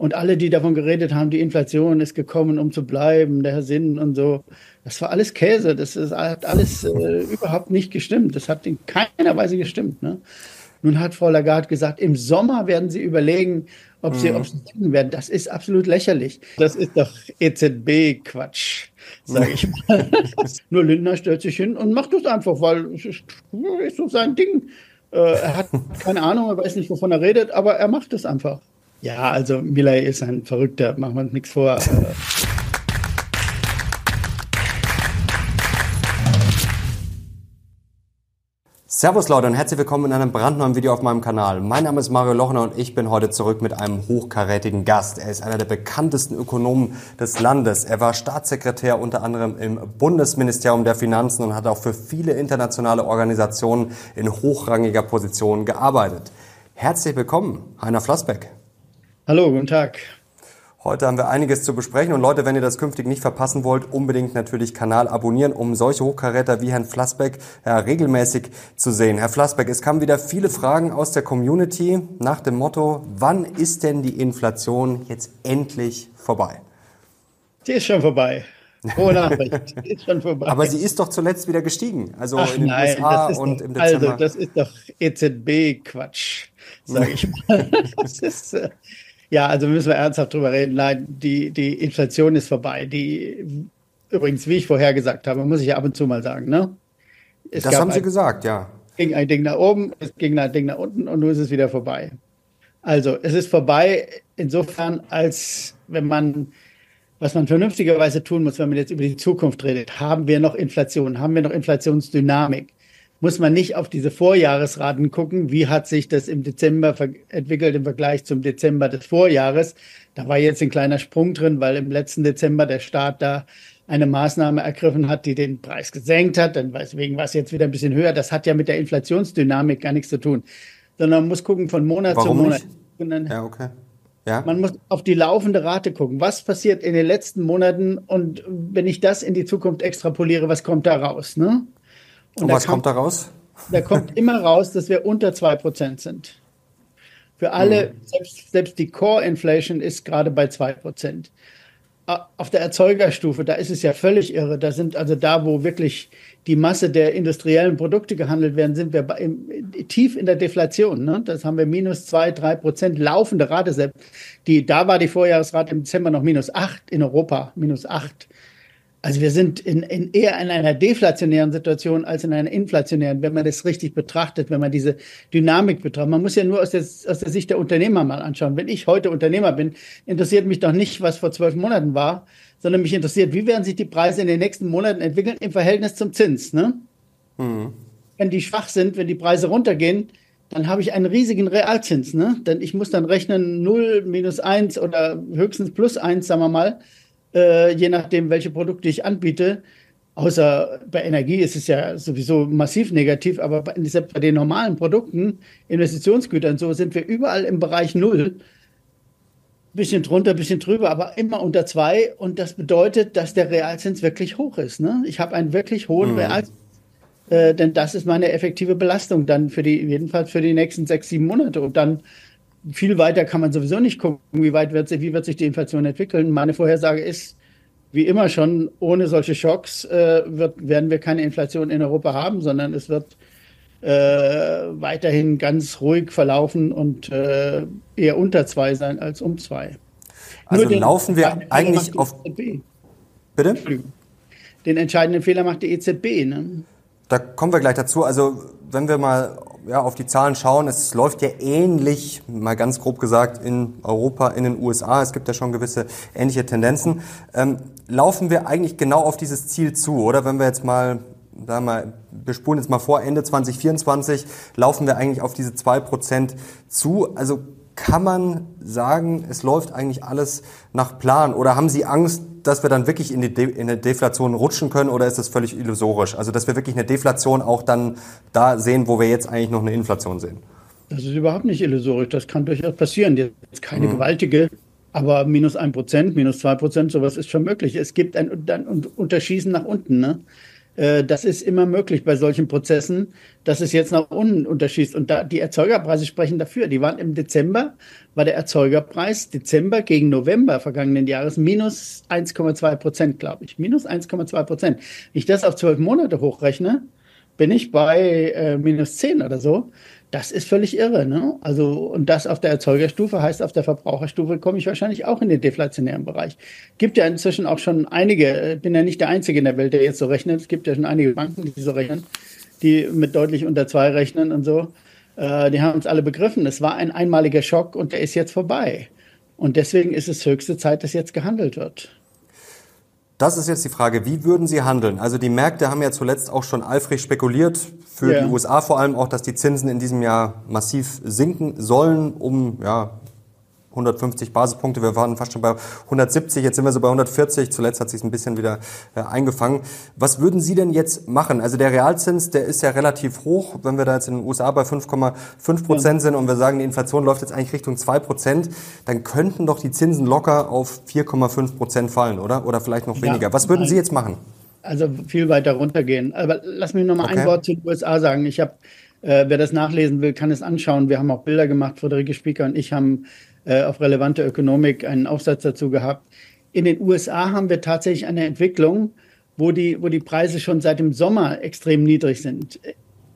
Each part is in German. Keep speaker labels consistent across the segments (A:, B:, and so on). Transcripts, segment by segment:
A: Und alle, die davon geredet haben, die Inflation ist gekommen, um zu bleiben, der Herr Sinn und so, das war alles Käse. Das ist, hat alles äh, überhaupt nicht gestimmt. Das hat in keiner Weise gestimmt. Ne? Nun hat Frau Lagarde gesagt, im Sommer werden sie überlegen, ob sie, mhm. ob sie werden. Das ist absolut lächerlich. Das ist doch EZB-Quatsch, sage ich mal. Nur Lindner stellt sich hin und macht das einfach, weil es ist, ist so sein Ding. Äh, er hat keine Ahnung, er weiß nicht, wovon er redet, aber er macht es einfach. Ja, also Milley ist ein Verrückter, machen wir uns nichts vor.
B: Servus Leute und herzlich willkommen in einem brandneuen Video auf meinem Kanal. Mein Name ist Mario Lochner und ich bin heute zurück mit einem hochkarätigen Gast. Er ist einer der bekanntesten Ökonomen des Landes. Er war Staatssekretär unter anderem im Bundesministerium der Finanzen und hat auch für viele internationale Organisationen in hochrangiger Position gearbeitet. Herzlich willkommen, Heiner Flossbeck.
A: Hallo, guten Tag.
B: Heute haben wir einiges zu besprechen und Leute, wenn ihr das künftig nicht verpassen wollt, unbedingt natürlich Kanal abonnieren, um solche Hochkaräter wie Herrn Flassbeck ja, regelmäßig zu sehen. Herr Flassbeck, es kamen wieder viele Fragen aus der Community nach dem Motto, wann ist denn die Inflation jetzt endlich vorbei?
A: Sie ist schon vorbei. Frohe Nachricht.
B: Sie ist schon vorbei. Aber sie ist doch zuletzt wieder gestiegen. Also
A: Ach
B: in den
A: nein,
B: USA und
A: doch,
B: im Dezember.
A: Also, das ist doch EZB-Quatsch, sage ich mal. Das ist, äh, ja, also müssen wir ernsthaft drüber reden. Nein, die, die Inflation ist vorbei. Die, übrigens, wie ich vorher gesagt habe, muss ich ja ab und zu mal sagen, ne?
B: Es das haben Sie
A: ein,
B: gesagt, ja.
A: Es ging ein Ding nach oben, es ging ein Ding nach unten und nun ist es wieder vorbei. Also, es ist vorbei insofern, als wenn man, was man vernünftigerweise tun muss, wenn man jetzt über die Zukunft redet, haben wir noch Inflation, haben wir noch Inflationsdynamik? Muss man nicht auf diese Vorjahresraten gucken, wie hat sich das im Dezember entwickelt im Vergleich zum Dezember des Vorjahres. Da war jetzt ein kleiner Sprung drin, weil im letzten Dezember der Staat da eine Maßnahme ergriffen hat, die den Preis gesenkt hat. Dann deswegen war es jetzt wieder ein bisschen höher. Das hat ja mit der Inflationsdynamik gar nichts zu tun, sondern man muss gucken von Monat
B: Warum
A: zu Monat.
B: Ja, okay. Ja.
A: Man muss auf die laufende Rate gucken. Was passiert in den letzten Monaten? Und wenn ich das in die Zukunft extrapoliere, was kommt da raus? Ne?
B: Und, Und was kommt da raus?
A: Da kommt immer raus, dass wir unter 2% sind. Für alle, mhm. selbst, selbst die Core Inflation ist gerade bei 2%. Auf der Erzeugerstufe, da ist es ja völlig irre. Da sind also da, wo wirklich die Masse der industriellen Produkte gehandelt werden, sind wir bei, im, tief in der Deflation. Ne? Das haben wir minus zwei, drei Prozent laufende Rate. Selbst die, da war die Vorjahresrate im Dezember noch minus acht in Europa, minus acht. Also wir sind in, in eher in einer deflationären Situation als in einer inflationären, wenn man das richtig betrachtet, wenn man diese Dynamik betrachtet. Man muss ja nur aus der, aus der Sicht der Unternehmer mal anschauen. Wenn ich heute Unternehmer bin, interessiert mich doch nicht, was vor zwölf Monaten war, sondern mich interessiert, wie werden sich die Preise in den nächsten Monaten entwickeln im Verhältnis zum Zins. Ne? Mhm. Wenn die schwach sind, wenn die Preise runtergehen, dann habe ich einen riesigen Realzins. Ne? Denn ich muss dann rechnen 0, minus 1 oder höchstens plus 1, sagen wir mal äh, je nachdem, welche Produkte ich anbiete. Außer bei Energie ist es ja sowieso massiv negativ, aber bei, selbst bei den normalen Produkten, Investitionsgütern, so sind wir überall im Bereich Null. Bisschen drunter, bisschen drüber, aber immer unter zwei. Und das bedeutet, dass der Realzins wirklich hoch ist. Ne? Ich habe einen wirklich hohen mhm. Realzins. Äh, denn das ist meine effektive Belastung dann für die, jedenfalls für die nächsten sechs, sieben Monate. Und dann viel weiter kann man sowieso nicht gucken, wie weit wird, wie wird sich die Inflation entwickeln. Meine Vorhersage ist, wie immer schon, ohne solche Schocks äh, wird, werden wir keine Inflation in Europa haben, sondern es wird äh, weiterhin ganz ruhig verlaufen und äh, eher unter zwei sein als um zwei.
B: Also den, laufen wir eigentlich auf.
A: EZB.
B: Bitte?
A: Den entscheidenden Fehler macht die EZB. Ne?
B: Da kommen wir gleich dazu. Also wenn wir mal ja, auf die Zahlen schauen, es läuft ja ähnlich, mal ganz grob gesagt, in Europa, in den USA. Es gibt ja schon gewisse ähnliche Tendenzen. Ähm, laufen wir eigentlich genau auf dieses Ziel zu, oder? Wenn wir jetzt mal, sagen wir mal, wir spulen jetzt mal vor, Ende 2024, laufen wir eigentlich auf diese zwei Prozent zu. Also kann man sagen, es läuft eigentlich alles nach Plan? Oder haben Sie Angst, dass wir dann wirklich in, die De in eine Deflation rutschen können? Oder ist das völlig illusorisch? Also, dass wir wirklich eine Deflation auch dann da sehen, wo wir jetzt eigentlich noch eine Inflation sehen?
A: Das ist überhaupt nicht illusorisch. Das kann durchaus passieren. Jetzt keine mhm. gewaltige, aber minus ein Prozent, minus zwei Prozent, sowas ist schon möglich. Es gibt ein, ein Unterschießen nach unten. Ne? Äh, das ist immer möglich bei solchen Prozessen, dass es jetzt nach unten unterschießt. Und da, die Erzeugerpreise sprechen dafür. Die waren im Dezember, war der Erzeugerpreis Dezember gegen November vergangenen Jahres minus 1,2 Prozent, glaube ich. Minus 1,2 Prozent. Wenn ich das auf zwölf Monate hochrechne, bin ich bei äh, minus 10 oder so. Das ist völlig irre. Ne? Also, und das auf der Erzeugerstufe heißt, auf der Verbraucherstufe komme ich wahrscheinlich auch in den deflationären Bereich. Gibt ja inzwischen auch schon einige, ich bin ja nicht der Einzige in der Welt, der jetzt so rechnet. Es gibt ja schon einige Banken, die so rechnen, die mit deutlich unter zwei rechnen und so. Äh, die haben uns alle begriffen. Es war ein einmaliger Schock und der ist jetzt vorbei. Und deswegen ist es höchste Zeit, dass jetzt gehandelt wird.
B: Das ist jetzt die Frage, wie würden Sie handeln? Also die Märkte haben ja zuletzt auch schon eifrig spekuliert, für yeah. die USA vor allem auch, dass die Zinsen in diesem Jahr massiv sinken sollen, um ja, 150 Basispunkte, wir waren fast schon bei 170, jetzt sind wir so bei 140, zuletzt hat sich ein bisschen wieder äh, eingefangen. Was würden Sie denn jetzt machen? Also der Realzins, der ist ja relativ hoch, wenn wir da jetzt in den USA bei 5,5 Prozent sind und wir sagen, die Inflation läuft jetzt eigentlich Richtung 2 Prozent, dann könnten doch die Zinsen locker auf 4,5 Prozent fallen, oder? Oder vielleicht noch weniger. Ja, Was würden Sie jetzt machen?
A: Also viel weiter runtergehen. Aber lass mich noch mal okay. ein Wort zu den USA sagen. Ich habe äh, wer das nachlesen will, kann es anschauen. Wir haben auch Bilder gemacht. Friederike Spieker und ich haben äh, auf relevante Ökonomik einen Aufsatz dazu gehabt. In den USA haben wir tatsächlich eine Entwicklung, wo die, wo die Preise schon seit dem Sommer extrem niedrig sind.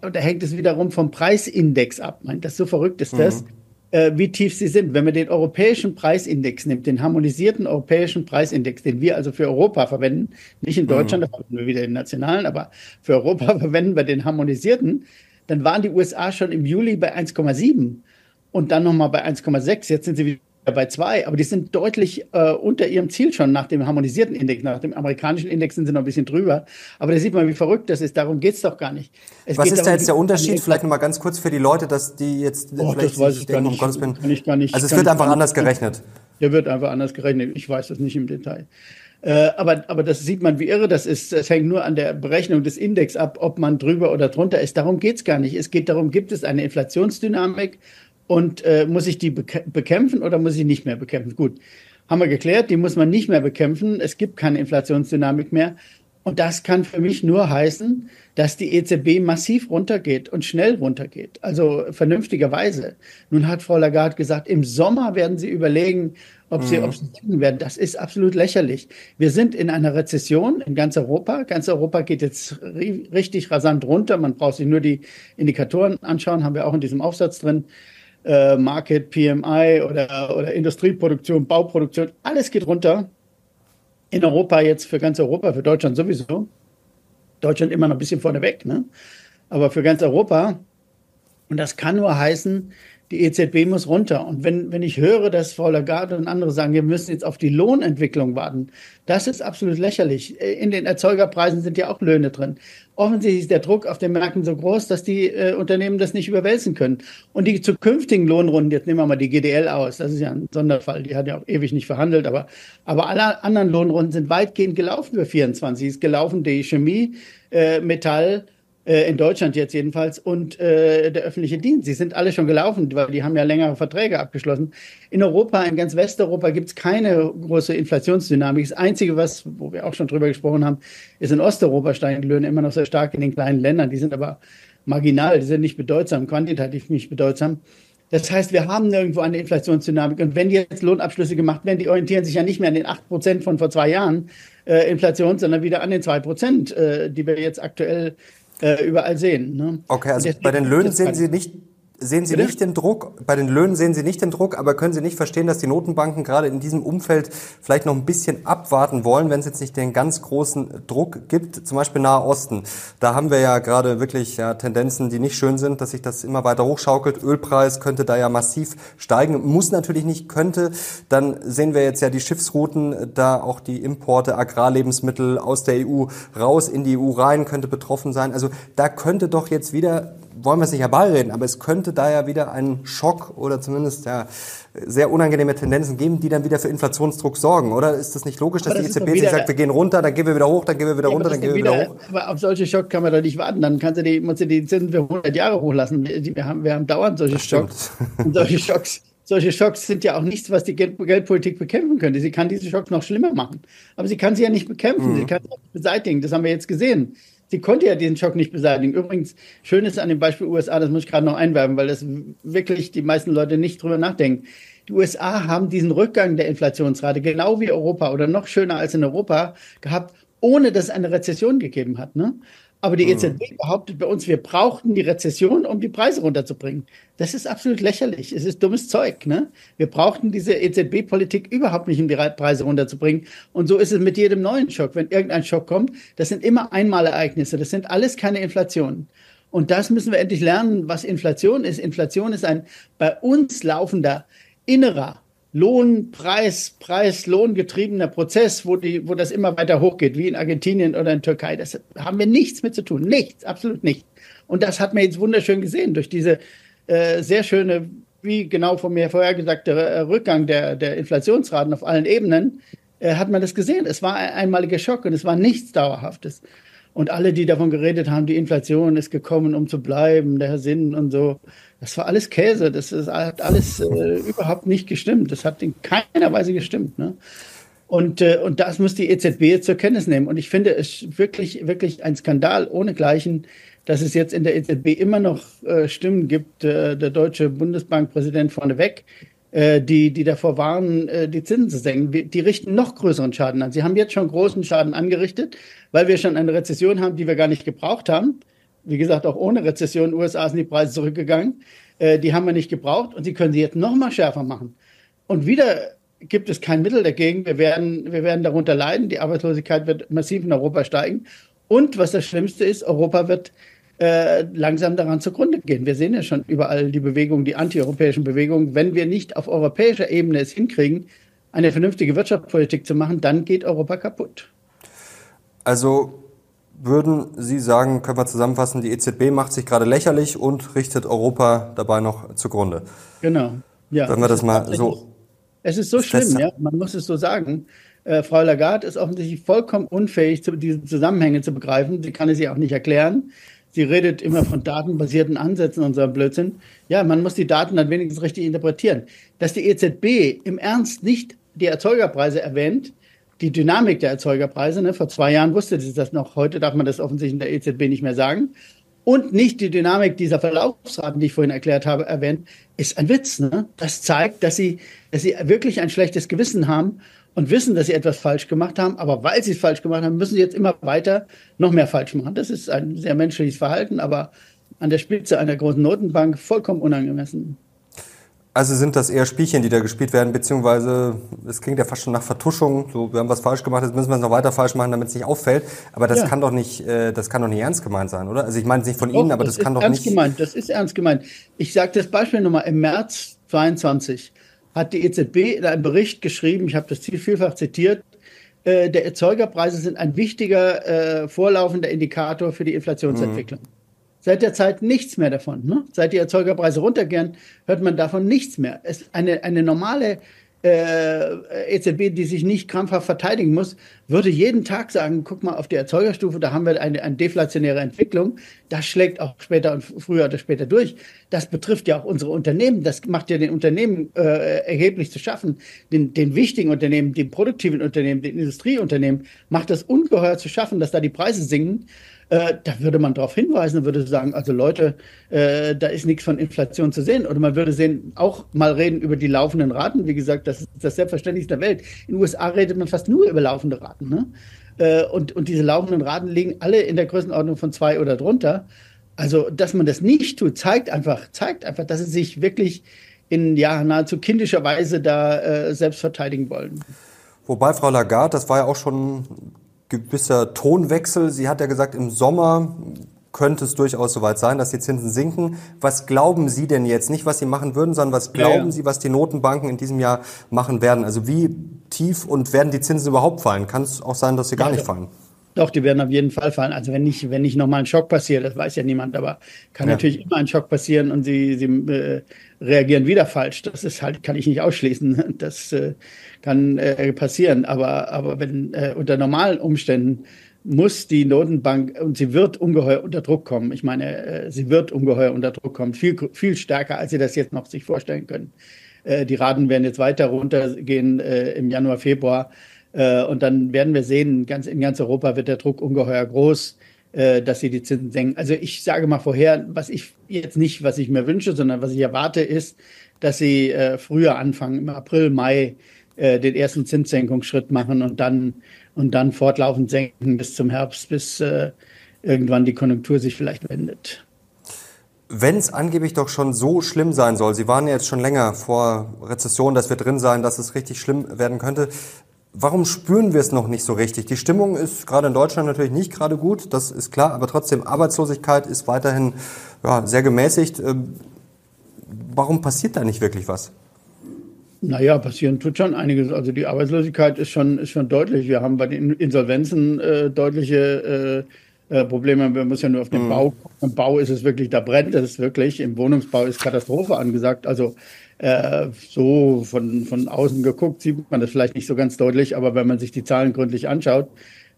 A: Und da hängt es wiederum vom Preisindex ab. Das so verrückt ist das, mhm. äh, wie tief sie sind. Wenn man den europäischen Preisindex nimmt, den harmonisierten europäischen Preisindex, den wir also für Europa verwenden, nicht in Deutschland, mhm. da verwenden wir wieder den nationalen, aber für Europa verwenden wir den harmonisierten, dann waren die USA schon im Juli bei 1,7 und dann nochmal bei 1,6. Jetzt sind sie wieder bei 2, aber die sind deutlich äh, unter ihrem Ziel schon nach dem harmonisierten Index. Nach dem amerikanischen Index sind sie noch ein bisschen drüber. Aber da sieht man, wie verrückt das ist. Darum geht's doch gar nicht.
B: Es Was ist darum, da jetzt der Unterschied? Vielleicht nochmal ganz kurz für die Leute, dass die jetzt
A: oh, vielleicht das weiß ich denken. Um Gottes Willen.
B: Kann ich gar nicht. Also es wird einfach anders gerechnet.
A: Der wird einfach anders gerechnet. Ich weiß das nicht im Detail. Äh, aber, aber das sieht man, wie irre das ist. Es hängt nur an der Berechnung des Index ab, ob man drüber oder drunter ist. Darum geht's gar nicht. Es geht darum, gibt es eine Inflationsdynamik und äh, muss ich die bekämpfen oder muss ich nicht mehr bekämpfen? Gut, haben wir geklärt, die muss man nicht mehr bekämpfen. Es gibt keine Inflationsdynamik mehr. Und das kann für mich nur heißen, dass die EZB massiv runtergeht und schnell runtergeht, also vernünftigerweise. Nun hat Frau Lagarde gesagt, im Sommer werden sie überlegen, ob sie, mhm. ob sie werden. Das ist absolut lächerlich. Wir sind in einer Rezession in ganz Europa. Ganz Europa geht jetzt richtig rasant runter. Man braucht sich nur die Indikatoren anschauen, haben wir auch in diesem Aufsatz drin. Äh, Market, PMI oder, oder Industrieproduktion, Bauproduktion, alles geht runter in Europa jetzt für ganz Europa, für Deutschland sowieso. Deutschland immer noch ein bisschen vorneweg, ne? Aber für ganz Europa. Und das kann nur heißen, die EZB muss runter. Und wenn, wenn ich höre, dass Frau Lagarde und andere sagen, wir müssen jetzt auf die Lohnentwicklung warten, das ist absolut lächerlich. In den Erzeugerpreisen sind ja auch Löhne drin. Offensichtlich ist der Druck auf den Märkten so groß, dass die äh, Unternehmen das nicht überwälzen können. Und die zukünftigen Lohnrunden, jetzt nehmen wir mal die GDL aus, das ist ja ein Sonderfall, die hat ja auch ewig nicht verhandelt, aber, aber alle anderen Lohnrunden sind weitgehend gelaufen für 24. Ist gelaufen die Chemie, äh, Metall, äh, in Deutschland jetzt jedenfalls, und äh, der öffentliche Dienst. Sie sind alle schon gelaufen, weil die haben ja längere Verträge abgeschlossen. In Europa, in ganz Westeuropa gibt es keine große Inflationsdynamik. Das Einzige, was, wo wir auch schon drüber gesprochen haben, ist in Osteuropa steigen die Löhne immer noch sehr stark in den kleinen Ländern. Die sind aber marginal, die sind nicht bedeutsam, quantitativ nicht bedeutsam. Das heißt, wir haben nirgendwo eine Inflationsdynamik. Und wenn jetzt Lohnabschlüsse gemacht werden, die orientieren sich ja nicht mehr an den 8% von vor zwei Jahren äh, Inflation, sondern wieder an den 2%, äh, die wir jetzt aktuell äh, überall sehen. Ne?
B: Okay, also bei den Löhnen sehen Sie nicht sehen Sie Bitte? nicht den Druck, bei den Löhnen sehen Sie nicht den Druck, aber können Sie nicht verstehen, dass die Notenbanken gerade in diesem Umfeld vielleicht noch ein bisschen abwarten wollen, wenn es jetzt nicht den ganz großen Druck gibt, zum Beispiel Nahe Osten. Da haben wir ja gerade wirklich ja, Tendenzen, die nicht schön sind, dass sich das immer weiter hochschaukelt. Ölpreis könnte da ja massiv steigen, muss natürlich nicht, könnte. Dann sehen wir jetzt ja die Schiffsrouten, da auch die Importe Agrarlebensmittel aus der EU raus in die EU rein, könnte betroffen sein. Also da könnte doch jetzt wieder wollen wir es nicht herbeireden, aber es könnte da ja wieder einen Schock oder zumindest ja, sehr unangenehme Tendenzen geben, die dann wieder für Inflationsdruck sorgen, oder? Ist das nicht logisch, dass das die EZB sich sagt, wir gehen runter, dann gehen wir wieder hoch, dann gehen wir wieder ja, runter, dann gehen wir wieder, wieder, hoch?
A: Aber auf solche Schocks kann man doch nicht warten, dann kannst du die, musst du die Zinsen für 100 Jahre hochlassen. Wir haben, wir haben dauernd solche Schocks. Und solche Schocks solche Schocks sind ja auch nichts, was die Geld Geldpolitik bekämpfen könnte. Sie kann diese Schocks noch schlimmer machen. Aber sie kann sie ja nicht bekämpfen, mhm. sie kann sie nicht beseitigen. Das haben wir jetzt gesehen. Sie konnte ja diesen Schock nicht beseitigen. Übrigens, schön ist an dem Beispiel USA, das muss ich gerade noch einwerben, weil das wirklich die meisten Leute nicht drüber nachdenken. Die USA haben diesen Rückgang der Inflationsrate genau wie Europa oder noch schöner als in Europa gehabt, ohne dass es eine Rezession gegeben hat. Ne? Aber die EZB mhm. behauptet bei uns, wir brauchten die Rezession, um die Preise runterzubringen. Das ist absolut lächerlich. Es ist dummes Zeug. Ne? Wir brauchten diese EZB-Politik überhaupt nicht, um die Preise runterzubringen. Und so ist es mit jedem neuen Schock. Wenn irgendein Schock kommt, das sind immer Einmalereignisse. Das sind alles keine Inflationen. Und das müssen wir endlich lernen, was Inflation ist. Inflation ist ein bei uns laufender innerer Lohn, Preis, Lohn getriebener Prozess, wo, die, wo das immer weiter hochgeht, wie in Argentinien oder in Türkei. Das haben wir nichts mit zu tun. Nichts, absolut nicht. Und das hat man jetzt wunderschön gesehen durch diese äh, sehr schöne, wie genau von mir vorher gesagte äh, Rückgang der, der Inflationsraten auf allen Ebenen, äh, hat man das gesehen. Es war ein einmaliger Schock und es war nichts Dauerhaftes. Und alle, die davon geredet haben, die Inflation ist gekommen, um zu bleiben, der Herr Sinn und so, das war alles Käse. Das ist, hat alles äh, überhaupt nicht gestimmt. Das hat in keiner Weise gestimmt. Ne? Und, äh, und das muss die EZB zur Kenntnis nehmen. Und ich finde es wirklich, wirklich ein Skandal ohnegleichen, dass es jetzt in der EZB immer noch äh, Stimmen gibt, äh, der deutsche Bundesbankpräsident vorneweg, äh, die, die davor warnen, äh, die Zinsen zu senken. Die richten noch größeren Schaden an. Sie haben jetzt schon großen Schaden angerichtet, weil wir schon eine Rezession haben, die wir gar nicht gebraucht haben. Wie gesagt, auch ohne Rezession in den USA sind die Preise zurückgegangen. Äh, die haben wir nicht gebraucht und sie können sie jetzt noch mal schärfer machen. Und wieder gibt es kein Mittel dagegen. Wir werden, wir werden darunter leiden. Die Arbeitslosigkeit wird massiv in Europa steigen. Und was das Schlimmste ist, Europa wird äh, langsam daran zugrunde gehen. Wir sehen ja schon überall die Bewegungen, die antieuropäischen Bewegungen. Wenn wir nicht auf europäischer Ebene es hinkriegen, eine vernünftige Wirtschaftspolitik zu machen, dann geht Europa kaputt.
B: Also würden Sie sagen, können wir zusammenfassen, die EZB macht sich gerade lächerlich und richtet Europa dabei noch zugrunde.
A: Genau.
B: Ja. Wenn wir das mal so.
A: Es ist so schlimm, ja. Man muss es so sagen. Äh, Frau Lagarde ist offensichtlich vollkommen unfähig, diese Zusammenhänge zu begreifen. Sie kann es ja auch nicht erklären. Sie redet immer von datenbasierten Ansätzen und so einem Blödsinn. Ja, man muss die Daten dann wenigstens richtig interpretieren. Dass die EZB im Ernst nicht die Erzeugerpreise erwähnt, die Dynamik der Erzeugerpreise. Ne? Vor zwei Jahren wusste sie das noch. Heute darf man das offensichtlich in der EZB nicht mehr sagen. Und nicht die Dynamik dieser Verlaufsraten, die ich vorhin erklärt habe, erwähnt, ist ein Witz. Ne? Das zeigt, dass sie, dass sie wirklich ein schlechtes Gewissen haben und wissen, dass sie etwas falsch gemacht haben. Aber weil sie es falsch gemacht haben, müssen sie jetzt immer weiter noch mehr falsch machen. Das ist ein sehr menschliches Verhalten, aber an der Spitze einer großen Notenbank vollkommen unangemessen.
B: Also sind das eher Spielchen, die da gespielt werden, beziehungsweise es klingt ja fast schon nach Vertuschung. So, wir haben was falsch gemacht, jetzt müssen wir es noch weiter falsch machen, damit es nicht auffällt. Aber das ja. kann doch nicht, äh, das kann doch nicht ernst gemeint sein, oder? Also ich meine es nicht von doch, Ihnen, aber das, das kann doch
A: ernst
B: nicht.
A: Gemeint, das ist ernst gemeint. Ich sage das Beispiel nochmal. Im März 22 hat die EZB in einem Bericht geschrieben, ich habe das Ziel vielfach zitiert, äh, der Erzeugerpreise sind ein wichtiger äh, vorlaufender Indikator für die Inflationsentwicklung. Mhm. Seit der Zeit nichts mehr davon. Ne? Seit die Erzeugerpreise runtergehen, hört man davon nichts mehr. Es eine, eine normale äh, EZB, die sich nicht krampfhaft verteidigen muss, würde jeden Tag sagen, guck mal auf die Erzeugerstufe, da haben wir eine, eine deflationäre Entwicklung. Das schlägt auch später und früher oder später durch. Das betrifft ja auch unsere Unternehmen. Das macht ja den Unternehmen äh, erheblich zu schaffen. Den, den wichtigen Unternehmen, den produktiven Unternehmen, den Industrieunternehmen macht das ungeheuer zu schaffen, dass da die Preise sinken. Äh, da würde man darauf hinweisen und würde sagen, also Leute, äh, da ist nichts von Inflation zu sehen. Oder man würde sehen, auch mal reden über die laufenden Raten. Wie gesagt, das ist das Selbstverständlichste der Welt. In den USA redet man fast nur über laufende Raten. Ne? Äh, und, und diese laufenden Raten liegen alle in der Größenordnung von zwei oder drunter. Also, dass man das nicht tut, zeigt einfach, zeigt einfach, dass sie sich wirklich in ja, nahezu kindischer Weise da äh, selbst verteidigen wollen.
B: Wobei Frau Lagarde, das war ja auch schon gewisser Tonwechsel. Sie hat ja gesagt, im Sommer könnte es durchaus soweit sein, dass die Zinsen sinken. Was glauben Sie denn jetzt? Nicht, was Sie machen würden, sondern was glauben ja, ja. Sie, was die Notenbanken in diesem Jahr machen werden? Also wie tief und werden die Zinsen überhaupt fallen? Kann es auch sein, dass sie gar ja, nicht fallen?
A: Doch, die werden auf jeden Fall fallen. Also wenn nicht, wenn nicht nochmal ein Schock passiert, das weiß ja niemand, aber kann natürlich immer ein Schock passieren und sie, sie äh, reagieren wieder falsch. Das ist halt, kann ich nicht ausschließen. Das äh, kann äh, passieren. Aber, aber wenn äh, unter normalen Umständen muss die Notenbank und sie wird ungeheuer unter Druck kommen. Ich meine, äh, sie wird ungeheuer unter Druck kommen, viel, viel stärker, als sie das jetzt noch sich vorstellen können. Äh, die Raten werden jetzt weiter runtergehen äh, im Januar, Februar. Und dann werden wir sehen, ganz, in ganz Europa wird der Druck ungeheuer groß äh, dass sie die Zinsen senken. Also ich sage mal vorher, was ich jetzt nicht, was ich mir wünsche, sondern was ich erwarte, ist, dass sie äh, früher anfangen, im April, Mai äh, den ersten Zinssenkungsschritt machen und dann und dann fortlaufend senken bis zum Herbst, bis äh, irgendwann die Konjunktur sich vielleicht wendet.
B: Wenn es angeblich doch schon so schlimm sein soll, Sie waren ja jetzt schon länger vor Rezession, dass wir drin sein, dass es richtig schlimm werden könnte. Warum spüren wir es noch nicht so richtig? Die Stimmung ist gerade in Deutschland natürlich nicht gerade gut, das ist klar, aber trotzdem Arbeitslosigkeit ist weiterhin ja, sehr gemäßigt. Ähm, warum passiert da nicht wirklich was?
A: Naja, passieren tut schon einiges. Also die Arbeitslosigkeit ist schon, ist schon deutlich. Wir haben bei den Insolvenzen äh, deutliche äh, äh, Probleme. Man muss ja nur auf den mhm. Bau gucken. Im Bau ist es wirklich, da brennt es wirklich. Im Wohnungsbau ist Katastrophe angesagt. Also äh, so von, von außen geguckt sieht man das vielleicht nicht so ganz deutlich, aber wenn man sich die Zahlen gründlich anschaut,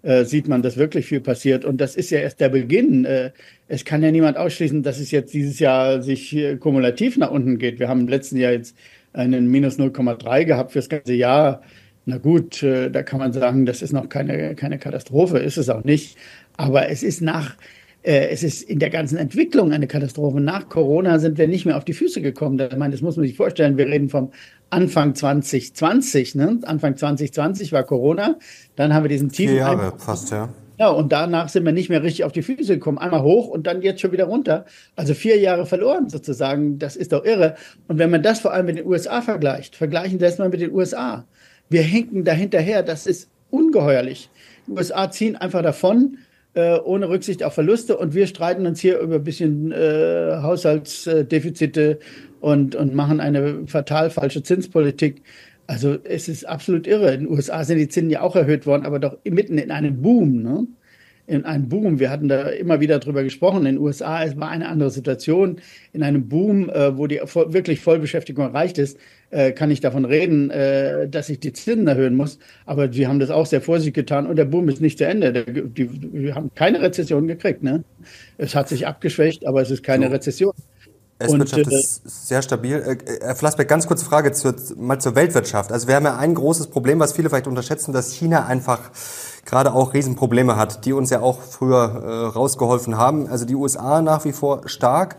A: äh, sieht man, dass wirklich viel passiert. Und das ist ja erst der Beginn. Äh, es kann ja niemand ausschließen, dass es jetzt dieses Jahr sich kumulativ nach unten geht. Wir haben im letzten Jahr jetzt einen minus 0,3 gehabt fürs ganze Jahr. Na gut, äh, da kann man sagen, das ist noch keine, keine Katastrophe, ist es auch nicht. Aber es ist nach, äh, es ist in der ganzen Entwicklung eine Katastrophe. Nach Corona sind wir nicht mehr auf die Füße gekommen. Ich meine, das muss man sich vorstellen. Wir reden vom Anfang 2020. Ne? Anfang 2020 war Corona. Dann haben wir diesen tiefen.
B: Vier Jahre fast, ja.
A: Ja, und danach sind wir nicht mehr richtig auf die Füße gekommen. Einmal hoch und dann jetzt schon wieder runter. Also vier Jahre verloren sozusagen. Das ist doch irre. Und wenn man das vor allem mit den USA vergleicht, vergleichen Sie das mal mit den USA. Wir hinken dahinterher. Das ist ungeheuerlich. Die USA ziehen einfach davon, äh, ohne Rücksicht auf Verluste. Und wir streiten uns hier über ein bisschen äh, Haushaltsdefizite und, und machen eine fatal falsche Zinspolitik. Also es ist absolut irre. In den USA sind die Zinsen ja auch erhöht worden, aber doch mitten in einem Boom. Ne? In einem Boom. Wir hatten da immer wieder drüber gesprochen. In den USA es war eine andere Situation. In einem Boom, äh, wo die wirklich Vollbeschäftigung erreicht ist, äh, kann ich davon reden, äh, dass ich die Zinsen erhöhen muss. Aber sie haben das auch sehr vorsichtig getan und der Boom ist nicht zu Ende. Die, die, wir haben keine Rezession gekriegt. Ne? Es hat sich abgeschwächt, aber es ist keine so. Rezession.
B: S-Wirtschaft ist sehr stabil. Äh, Herr Flassbeck, ganz kurze Frage zur, mal zur Weltwirtschaft. Also wir haben ja ein großes Problem, was viele vielleicht unterschätzen, dass China einfach gerade auch Riesenprobleme hat, die uns ja auch früher äh, rausgeholfen haben. Also die USA nach wie vor stark,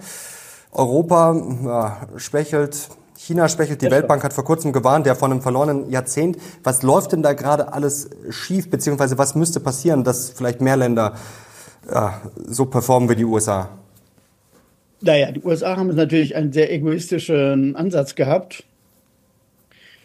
B: Europa ja, schwächelt, China schwächelt, die Weltbank hat vor kurzem gewarnt, ja von einem verlorenen Jahrzehnt. Was läuft denn da gerade alles schief, beziehungsweise was müsste passieren, dass vielleicht mehr Länder ja, so performen wie die USA?
A: Naja, die USA haben natürlich einen sehr egoistischen Ansatz gehabt.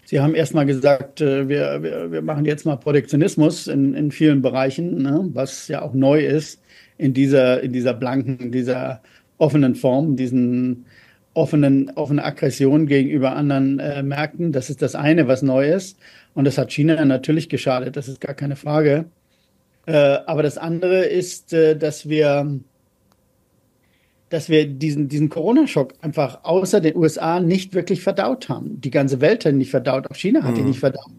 A: Sie haben erstmal gesagt, äh, wir, wir, wir machen jetzt mal Protektionismus in, in vielen Bereichen, ne, was ja auch neu ist in dieser, in dieser blanken, dieser offenen Form, diesen offenen, offene Aggression gegenüber anderen äh, Märkten. Das ist das eine, was neu ist. Und das hat China natürlich geschadet, das ist gar keine Frage. Äh, aber das andere ist, äh, dass wir dass wir diesen, diesen Corona-Schock einfach außer den USA nicht wirklich verdaut haben. Die ganze Welt hat ihn nicht verdaut, auch China hat ihn mhm. nicht verdaut.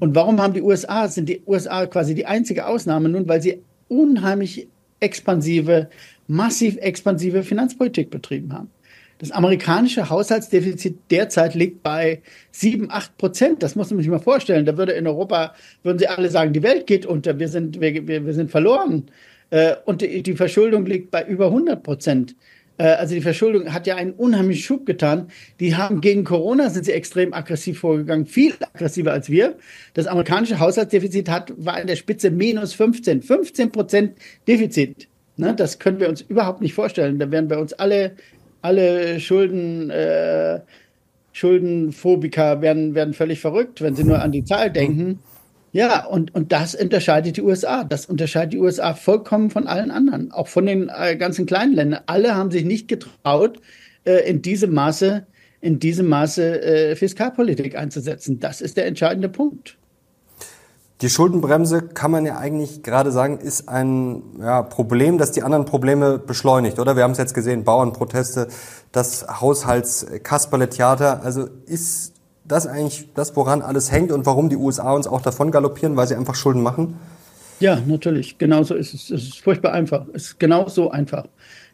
A: Und warum haben die USA, sind die USA quasi die einzige Ausnahme nun, weil sie unheimlich expansive, massiv expansive Finanzpolitik betrieben haben. Das amerikanische Haushaltsdefizit derzeit liegt bei 7, 8 Prozent. Das muss man sich mal vorstellen. Da würde in Europa, würden sie alle sagen, die Welt geht unter, wir sind, wir, wir, wir sind verloren. Äh, und die, Verschuldung liegt bei über 100 Prozent. Äh, also die Verschuldung hat ja einen unheimlichen Schub getan. Die haben gegen Corona sind sie extrem aggressiv vorgegangen, viel aggressiver als wir. Das amerikanische Haushaltsdefizit hat, war in der Spitze minus 15, 15 Prozent Defizit. Ne, das können wir uns überhaupt nicht vorstellen. Da werden bei uns alle, alle Schulden, äh, Schuldenphobiker werden, werden völlig verrückt, wenn sie nur an die Zahl denken. Ja, und, und das unterscheidet die USA. Das unterscheidet die USA vollkommen von allen anderen, auch von den äh, ganzen kleinen Ländern. Alle haben sich nicht getraut, äh, in diesem Maße, in diesem Maße äh, Fiskalpolitik einzusetzen. Das ist der entscheidende Punkt.
B: Die Schuldenbremse kann man ja eigentlich gerade sagen, ist ein ja, Problem, das die anderen Probleme beschleunigt, oder? Wir haben es jetzt gesehen, Bauernproteste, das Haushaltskasperle-Theater. Also ist das eigentlich das, woran alles hängt und warum die USA uns auch davon galoppieren, weil sie einfach Schulden machen?
A: Ja, natürlich. Genauso ist es. Es ist furchtbar einfach. Es ist genau so einfach.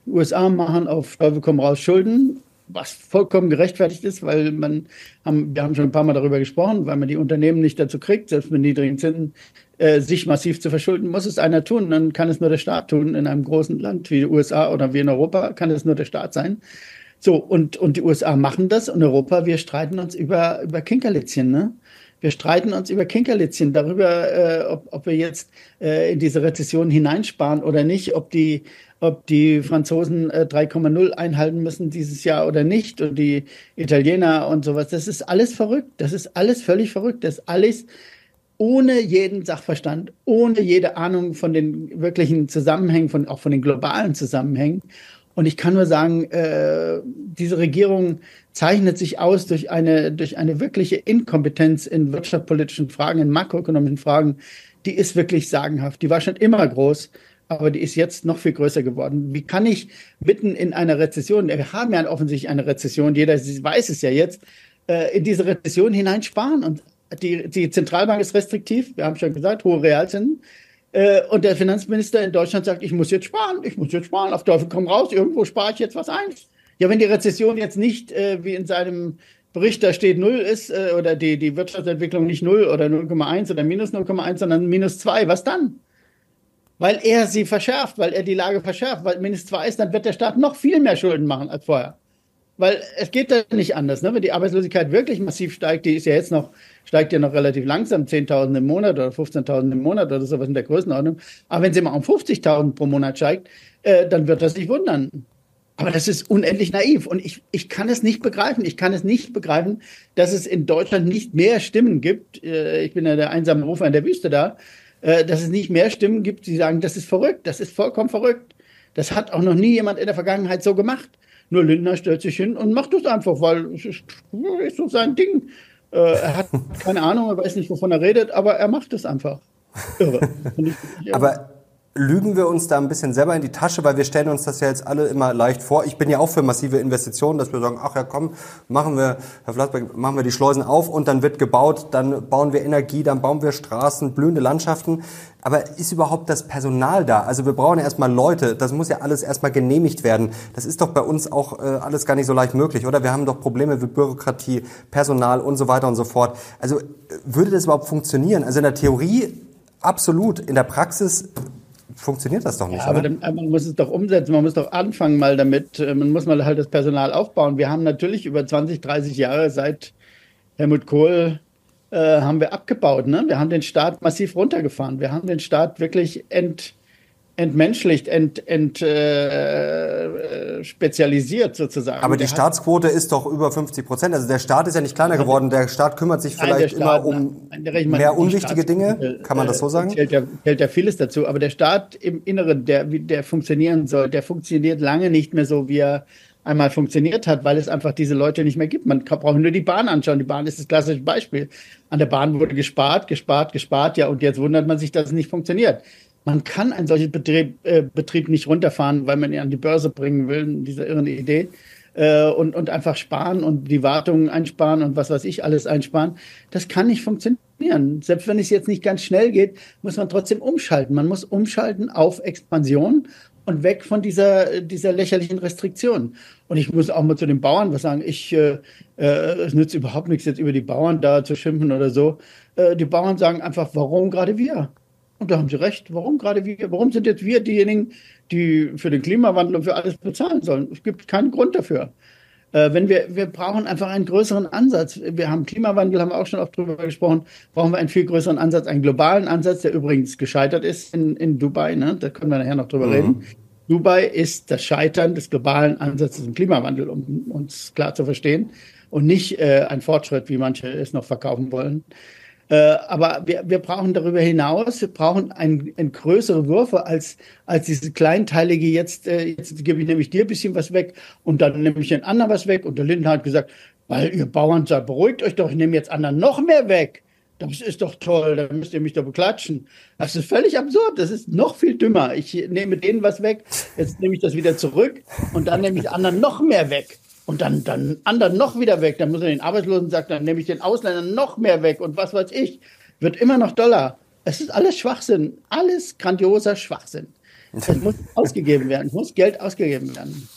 A: Die USA machen auf Teufel komm raus Schulden was vollkommen gerechtfertigt ist, weil man haben, wir haben schon ein paar Mal darüber gesprochen, weil man die Unternehmen nicht dazu kriegt, selbst mit niedrigen Zinsen, äh, sich massiv zu verschulden, muss es einer tun. Dann kann es nur der Staat tun. In einem großen Land wie die USA oder wie in Europa kann es nur der Staat sein. So, und, und die USA machen das und Europa, wir streiten uns über, über Kinkerlitzchen, ne? Wir streiten uns über Kinkerlitzchen, darüber, äh, ob, ob wir jetzt äh, in diese Rezession hineinsparen oder nicht, ob die, ob die Franzosen äh, 3,0 einhalten müssen dieses Jahr oder nicht und die Italiener und sowas. Das ist alles verrückt. Das ist alles völlig verrückt. Das ist alles ohne jeden Sachverstand, ohne jede Ahnung von den wirklichen Zusammenhängen, von, auch von den globalen Zusammenhängen. Und ich kann nur sagen, äh, diese Regierung zeichnet sich aus durch eine, durch eine wirkliche Inkompetenz in wirtschaftspolitischen Fragen, in makroökonomischen Fragen. Die ist wirklich sagenhaft. Die war schon immer groß aber die ist jetzt noch viel größer geworden. Wie kann ich mitten in einer Rezession, wir haben ja offensichtlich eine Rezession, jeder weiß es ja jetzt, äh, in diese Rezession hineinsparen? Und die, die Zentralbank ist restriktiv, wir haben schon gesagt, hohe Realzinsen. Äh, und der Finanzminister in Deutschland sagt, ich muss jetzt sparen, ich muss jetzt sparen, auf Teufel komm raus, irgendwo spare ich jetzt was ein. Ja, wenn die Rezession jetzt nicht, äh, wie in seinem Bericht da steht, null ist, oder die, die Wirtschaftsentwicklung nicht null oder 0,1 oder minus 0,1, sondern minus zwei, was dann? Weil er sie verschärft, weil er die Lage verschärft, weil minus zwei ist, dann wird der Staat noch viel mehr Schulden machen als vorher. Weil es geht da nicht anders. Ne? Wenn die Arbeitslosigkeit wirklich massiv steigt, die ist ja jetzt noch, steigt ja noch relativ langsam, 10.000 im Monat oder 15.000 im Monat oder sowas in der Größenordnung. Aber wenn sie mal um 50.000 pro Monat steigt, äh, dann wird das nicht wundern. Aber das ist unendlich naiv. Und ich, ich kann es nicht begreifen. Ich kann es nicht begreifen, dass es in Deutschland nicht mehr Stimmen gibt. Äh, ich bin ja der einsame Rufer in der Wüste da äh, dass es nicht mehr Stimmen gibt, die sagen, das ist verrückt, das ist vollkommen verrückt. Das hat auch noch nie jemand in der Vergangenheit so gemacht. Nur Lindner stellt sich hin und macht es einfach, weil es ist, ist so sein Ding. Äh, er hat keine Ahnung, er weiß nicht, wovon er redet, aber er macht es einfach.
B: Irre. aber lügen wir uns da ein bisschen selber in die Tasche, weil wir stellen uns das ja jetzt alle immer leicht vor. Ich bin ja auch für massive Investitionen, dass wir sagen, ach ja komm, machen wir, Herr Flassberg, machen wir die Schleusen auf und dann wird gebaut, dann bauen wir Energie, dann bauen wir Straßen, blühende Landschaften. Aber ist überhaupt das Personal da? Also wir brauchen ja erstmal Leute, das muss ja alles erstmal genehmigt werden. Das ist doch bei uns auch äh, alles gar nicht so leicht möglich, oder? Wir haben doch Probleme mit Bürokratie, Personal und so weiter und so fort. Also würde das überhaupt funktionieren? Also in der Theorie absolut, in der Praxis funktioniert das doch nicht. Ja,
A: aber dann, man muss es doch umsetzen, man muss doch anfangen mal damit, äh, man muss mal halt das Personal aufbauen. Wir haben natürlich über 20, 30 Jahre seit Helmut Kohl äh, haben wir abgebaut. Ne? Wir haben den Staat massiv runtergefahren. Wir haben den Staat wirklich ent, entmenschlicht, ent, ent äh, spezialisiert sozusagen.
B: Aber die Staatsquote ist doch über 50 Prozent. Also der Staat ist ja nicht kleiner geworden. Der Staat kümmert sich vielleicht Staat, immer um nein, mehr unwichtige Dinge. Kann man das so sagen?
A: Zählt ja, zählt ja vieles dazu. Aber der Staat im Inneren, der, der funktionieren soll, der funktioniert lange nicht mehr so, wie er einmal funktioniert hat, weil es einfach diese Leute nicht mehr gibt. Man braucht nur die Bahn anschauen. Die Bahn ist das klassische Beispiel. An der Bahn wurde gespart, gespart, gespart, ja, und jetzt wundert man sich, dass es nicht funktioniert man kann einen solchen Betrieb, äh, Betrieb nicht runterfahren, weil man ihn an die Börse bringen will, diese irren Idee. Äh, und, und einfach sparen und die Wartungen einsparen und was weiß ich alles einsparen. Das kann nicht funktionieren. Selbst wenn es jetzt nicht ganz schnell geht, muss man trotzdem umschalten. Man muss umschalten auf Expansion und weg von dieser, dieser lächerlichen Restriktion. Und ich muss auch mal zu den Bauern was sagen. Ich, äh, äh, es nützt überhaupt nichts, jetzt über die Bauern da zu schimpfen oder so. Äh, die Bauern sagen einfach, warum gerade wir? Und da haben Sie recht. Warum gerade wir? Warum sind jetzt wir diejenigen, die für den Klimawandel und für alles bezahlen sollen? Es gibt keinen Grund dafür. Äh, wenn wir, wir brauchen einfach einen größeren Ansatz. Wir haben Klimawandel, haben wir auch schon oft drüber gesprochen. Brauchen wir einen viel größeren Ansatz, einen globalen Ansatz, der übrigens gescheitert ist in, in Dubai. Ne? Da können wir nachher noch drüber mhm. reden. Dubai ist das Scheitern des globalen Ansatzes im Klimawandel, um uns klar zu verstehen. Und nicht äh, ein Fortschritt, wie manche es noch verkaufen wollen. Äh, aber wir, wir brauchen darüber hinaus, wir brauchen ein, ein größere Würfe als, als diese kleinteilige, jetzt, äh, jetzt gebe ich nämlich dir ein bisschen was weg und dann nehme ich den anderen was weg. Und der Linden hat gesagt, weil ihr Bauern sagt, beruhigt euch doch, ich nehme jetzt anderen noch mehr weg. Das ist doch toll, da müsst ihr mich doch beklatschen. Das ist völlig absurd, das ist noch viel dümmer. Ich nehme denen was weg, jetzt nehme ich das wieder zurück und dann nehme ich anderen noch mehr weg und dann, dann anderen noch wieder weg. Dann muss er den Arbeitslosen sagen, dann nehme ich den Ausländern noch mehr weg und was weiß ich. Wird immer noch Dollar. Es ist alles Schwachsinn. Alles grandioser Schwachsinn. Es muss ausgegeben werden. Es muss Geld ausgegeben werden.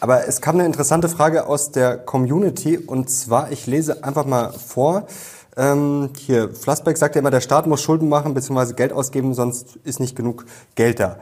B: Aber es kam eine interessante Frage aus der Community und zwar, ich lese einfach mal vor. Ähm, hier, Flassbeck sagt ja immer, der Staat muss Schulden machen bzw. Geld ausgeben, sonst ist nicht genug Geld da.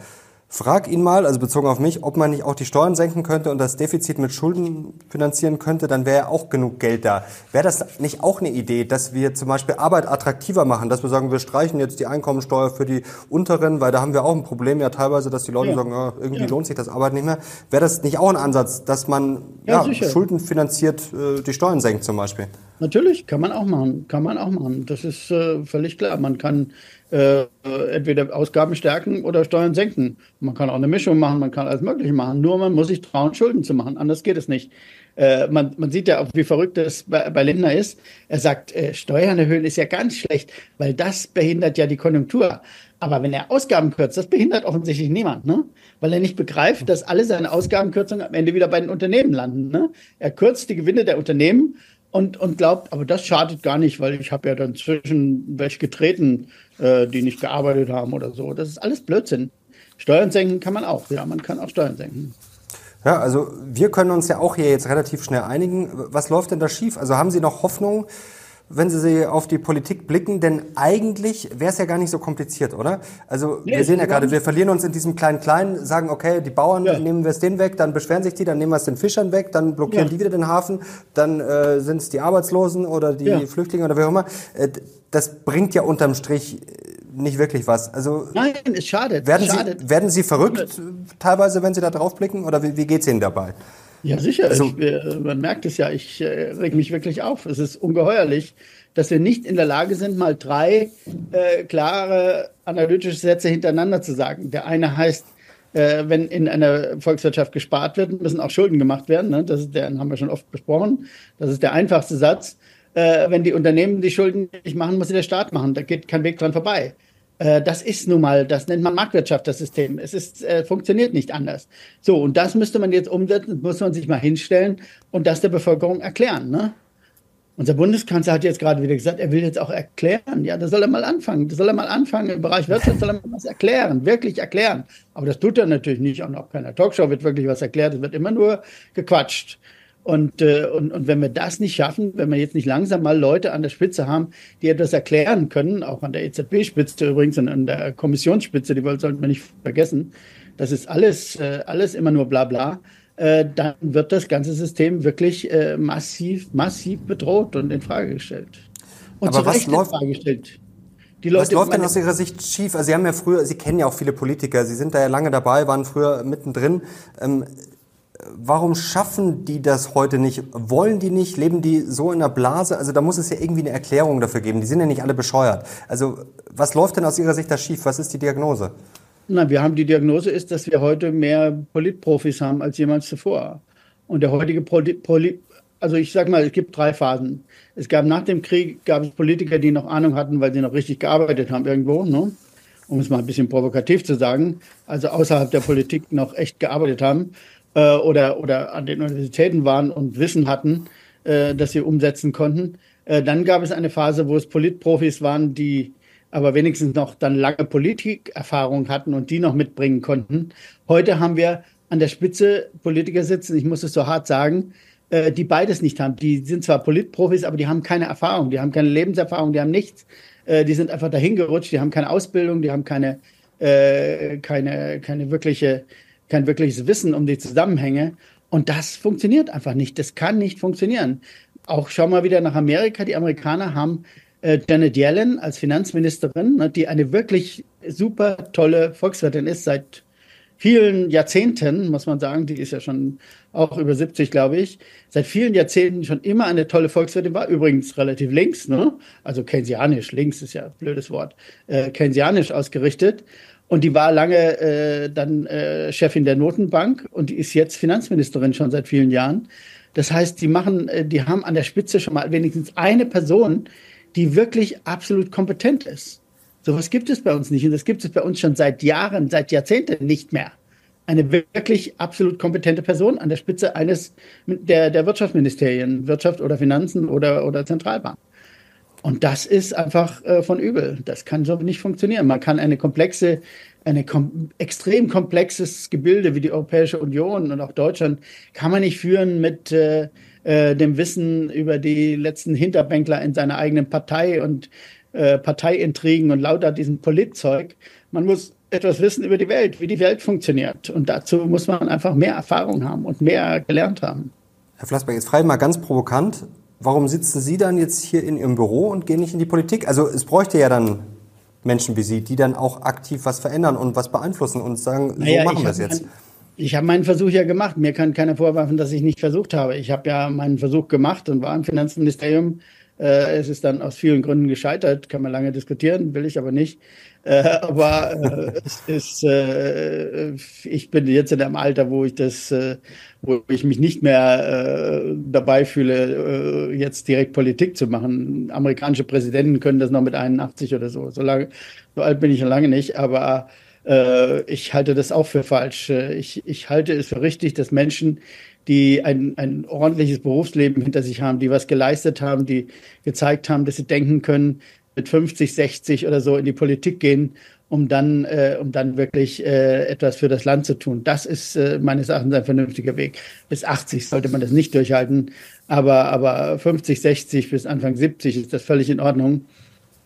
B: Frag ihn mal, also bezogen auf mich, ob man nicht auch die Steuern senken könnte und das Defizit mit Schulden finanzieren könnte, dann wäre ja auch genug Geld da. Wäre das nicht auch eine Idee, dass wir zum Beispiel Arbeit attraktiver machen, dass wir sagen, wir streichen jetzt die Einkommensteuer für die Unteren, weil da haben wir auch ein Problem ja teilweise, dass die Leute ja. sagen, ja, irgendwie lohnt sich das Arbeit nicht mehr. Wäre das nicht auch ein Ansatz, dass man ja, Schulden finanziert äh, die Steuern senkt zum Beispiel?
A: Natürlich, kann man auch machen, kann man auch machen. Das ist äh, völlig klar. Man kann äh, entweder Ausgaben stärken oder Steuern senken. Man kann auch eine Mischung machen, man kann alles Mögliche machen. Nur man muss sich trauen, Schulden zu machen. Anders geht es nicht. Äh, man, man, sieht ja auch, wie verrückt das bei, bei Lindner ist. Er sagt, äh, Steuern erhöhen ist ja ganz schlecht, weil das behindert ja die Konjunktur. Aber wenn er Ausgaben kürzt, das behindert offensichtlich niemand, ne? weil er nicht begreift, dass alle seine Ausgabenkürzungen am Ende wieder bei den Unternehmen landen. Ne? Er kürzt die Gewinne der Unternehmen und, und glaubt, aber das schadet gar nicht, weil ich habe ja dann zwischen welche getreten, äh, die nicht gearbeitet haben oder so. Das ist alles Blödsinn. Steuern senken kann man auch, ja, man kann auch Steuern senken.
B: Ja, also wir können uns ja auch hier jetzt relativ schnell einigen. Was läuft denn da schief? Also haben Sie noch Hoffnung, wenn Sie auf die Politik blicken, denn eigentlich wäre es ja gar nicht so kompliziert, oder? Also nee, wir sehen ja gerade, wir verlieren uns in diesem kleinen Kleinen, sagen, okay, die Bauern ja. nehmen wir es denen weg, dann beschweren sich die, dann nehmen wir es den Fischern weg, dann blockieren ja. die wieder den Hafen, dann äh, sind es die Arbeitslosen oder die ja. Flüchtlinge oder wer auch immer. Äh, das bringt ja unterm Strich nicht wirklich was. Also
A: Nein, es schadet.
B: Werden,
A: es schadet.
B: Sie, werden Sie verrückt teilweise, wenn Sie da drauf blicken, oder wie, wie geht es Ihnen dabei?
A: Ja, sicher. Also, ich, äh, man merkt es ja, ich äh, reg mich wirklich auf. Es ist ungeheuerlich, dass wir nicht in der Lage sind, mal drei äh, klare analytische Sätze hintereinander zu sagen. Der eine heißt, äh, wenn in einer Volkswirtschaft gespart wird, müssen auch Schulden gemacht werden. Ne? Das ist der, haben wir schon oft besprochen. Das ist der einfachste Satz. Äh, wenn die Unternehmen die Schulden nicht machen, muss sie der Staat machen. Da geht kein Weg dran vorbei. Äh, das ist nun mal, das nennt man Marktwirtschaft, das System. Es ist, äh, funktioniert nicht anders. So, und das müsste man jetzt umsetzen, muss man sich mal hinstellen und das der Bevölkerung erklären. Ne? Unser Bundeskanzler hat jetzt gerade wieder gesagt, er will jetzt auch erklären. Ja, da soll er mal anfangen. Da soll er mal anfangen. Im Bereich Wirtschaft soll er mal was erklären, wirklich erklären. Aber das tut er natürlich nicht. Und auch keiner Talkshow wird wirklich was erklärt. Es wird immer nur gequatscht. Und, äh, und, und wenn wir das nicht schaffen, wenn wir jetzt nicht langsam mal Leute an der Spitze haben, die etwas erklären können, auch an der EZB-Spitze übrigens und an der Kommissionsspitze, die sollten wir nicht vergessen, das ist alles, äh, alles immer nur bla bla, äh, dann wird das ganze System wirklich äh, massiv, massiv bedroht und in Frage gestellt.
B: Und Aber was läuft, in Frage gestellt. Die Leute, was läuft denn aus Ihrer Sicht schief? Also Sie haben ja früher, Sie kennen ja auch viele Politiker, Sie sind da ja lange dabei, waren früher mittendrin. Ähm, warum schaffen die das heute nicht? Wollen die nicht? Leben die so in der Blase? Also da muss es ja irgendwie eine Erklärung dafür geben. Die sind ja nicht alle bescheuert. Also was läuft denn aus Ihrer Sicht da schief? Was ist die Diagnose?
A: Na, wir haben die Diagnose ist, dass wir heute mehr Politprofis haben als jemals zuvor. Und der heutige Polit, Polit also ich sag mal, es gibt drei Phasen. Es gab nach dem Krieg gab es Politiker, die noch Ahnung hatten, weil sie noch richtig gearbeitet haben irgendwo, ne? um es mal ein bisschen provokativ zu sagen, also außerhalb der Politik noch echt gearbeitet haben äh, oder, oder an den Universitäten waren und Wissen hatten, äh, das sie umsetzen konnten. Äh, dann gab es eine Phase, wo es Politprofis waren, die aber wenigstens noch dann lange Politikerfahrung hatten und die noch mitbringen konnten. Heute haben wir an der Spitze Politiker sitzen, ich muss es so hart sagen, äh, die beides nicht haben. Die sind zwar Politprofis, aber die haben keine Erfahrung, die haben keine Lebenserfahrung, die haben nichts. Äh, die sind einfach dahin gerutscht, die haben keine Ausbildung, die haben keine, äh, keine, keine wirkliche kein wirkliches Wissen um die Zusammenhänge. Und das funktioniert einfach nicht. Das kann nicht funktionieren. Auch schau mal wieder nach Amerika. Die Amerikaner haben äh, Janet Yellen als Finanzministerin, ne, die eine wirklich super tolle Volkswirtin ist seit vielen Jahrzehnten, muss man sagen. Die ist ja schon auch über 70, glaube ich. Seit vielen Jahrzehnten schon immer eine tolle Volkswirtin war. Übrigens relativ links, ne? Also keynesianisch. Links ist ja ein blödes Wort. Äh, keynesianisch ausgerichtet. Und die war lange äh, dann äh, Chefin der Notenbank und die ist jetzt Finanzministerin schon seit vielen Jahren. Das heißt, die machen, äh, die haben an der Spitze schon mal wenigstens eine Person, die wirklich absolut kompetent ist. Sowas gibt es bei uns nicht und das gibt es bei uns schon seit Jahren, seit Jahrzehnten nicht mehr. Eine wirklich absolut kompetente Person an der Spitze eines der, der Wirtschaftsministerien, Wirtschaft oder Finanzen oder, oder Zentralbank. Und das ist einfach äh, von übel. Das kann so nicht funktionieren. Man kann eine komplexe ein kom extrem komplexes Gebilde wie die Europäische Union und auch Deutschland kann man nicht führen mit äh, äh, dem Wissen über die letzten Hinterbänkler in seiner eigenen Partei und äh, Parteiintrigen und lauter diesem Politzeug. Man muss etwas wissen über die Welt, wie die Welt funktioniert. Und dazu muss man einfach mehr Erfahrung haben und mehr gelernt haben.
B: Herr Flassberg, jetzt frage ich mal ganz provokant, warum sitzen Sie dann jetzt hier in Ihrem Büro und gehen nicht in die Politik? Also es bräuchte ja dann Menschen wie Sie, die dann auch aktiv was verändern und was beeinflussen und sagen, naja, so machen wir es jetzt.
A: Mein, ich habe meinen Versuch ja gemacht. Mir kann keiner vorwerfen, dass ich nicht versucht habe. Ich habe ja meinen Versuch gemacht und war im Finanzministerium. Äh, es ist dann aus vielen Gründen gescheitert, kann man lange diskutieren, will ich aber nicht. Äh, aber äh, es ist, äh, ich bin jetzt in einem Alter, wo ich das, äh, wo ich mich nicht mehr äh, dabei fühle, äh, jetzt direkt Politik zu machen. Amerikanische Präsidenten können das noch mit 81 oder so. So, lange, so alt bin ich noch lange nicht, aber ich halte das auch für falsch. Ich, ich halte es für richtig, dass Menschen, die ein, ein ordentliches Berufsleben hinter sich haben, die was geleistet haben, die gezeigt haben, dass sie denken können, mit 50, 60 oder so in die Politik gehen, um dann, äh, um dann wirklich äh, etwas für das Land zu tun. Das ist äh, meines Erachtens ein vernünftiger Weg. Bis 80 sollte man das nicht durchhalten, aber, aber 50, 60 bis Anfang 70 ist das völlig in Ordnung.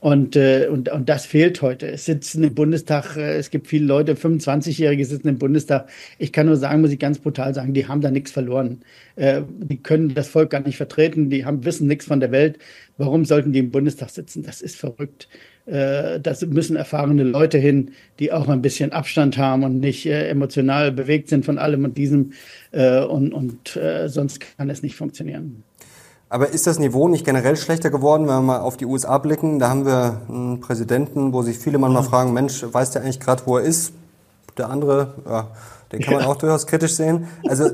A: Und, äh, und, und das fehlt heute. Es sitzen im Bundestag, äh, es gibt viele Leute, 25-Jährige sitzen im Bundestag. Ich kann nur sagen, muss ich ganz brutal sagen, die haben da nichts verloren. Äh, die können das Volk gar nicht vertreten, die haben, wissen nichts von der Welt. Warum sollten die im Bundestag sitzen? Das ist verrückt. Äh, das müssen erfahrene Leute hin, die auch ein bisschen Abstand haben und nicht äh, emotional bewegt sind von allem und diesem. Äh, und und äh, sonst kann es nicht funktionieren.
B: Aber ist das Niveau nicht generell schlechter geworden, wenn wir mal auf die USA blicken? Da haben wir einen Präsidenten, wo sich viele manchmal ja. fragen, Mensch, weiß der eigentlich gerade, wo er ist? Der andere, ja, den kann man auch durchaus kritisch sehen. Also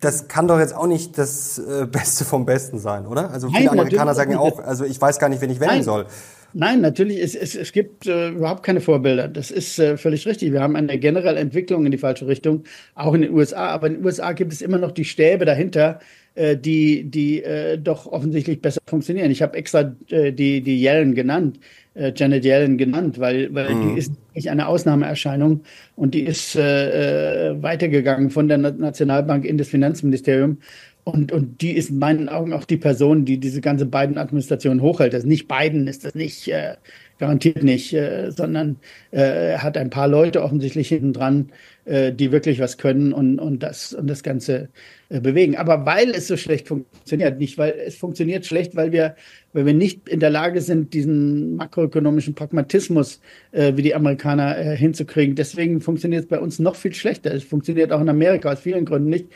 B: das kann doch jetzt auch nicht das äh, Beste vom Besten sein, oder? Also viele Nein, Amerikaner sagen ja auch, also ich weiß gar nicht, wen ich wählen Nein. soll.
A: Nein, natürlich, es, es, es gibt äh, überhaupt keine Vorbilder. Das ist äh, völlig richtig. Wir haben eine generelle Entwicklung in die falsche Richtung, auch in den USA. Aber in den USA gibt es immer noch die Stäbe dahinter, die, die äh, doch offensichtlich besser funktionieren. Ich habe extra äh, die, die Yellen genannt, äh, Janet Yellen genannt, weil, weil mhm. die ist nicht eine Ausnahmeerscheinung und die ist äh, äh, weitergegangen von der Nationalbank in das Finanzministerium. Und, und die ist in meinen Augen auch die Person, die diese ganze beiden Administrationen hochhält. Das ist nicht Biden, ist das nicht, äh, garantiert nicht, äh, sondern äh, hat ein paar Leute offensichtlich hinten dran, äh, die wirklich was können und, und, das, und das Ganze äh, bewegen. Aber weil es so schlecht funktioniert, nicht weil es funktioniert schlecht, weil wir, weil wir nicht in der Lage sind, diesen makroökonomischen Pragmatismus äh, wie die Amerikaner äh, hinzukriegen. Deswegen funktioniert es bei uns noch viel schlechter. Es funktioniert auch in Amerika aus vielen Gründen nicht.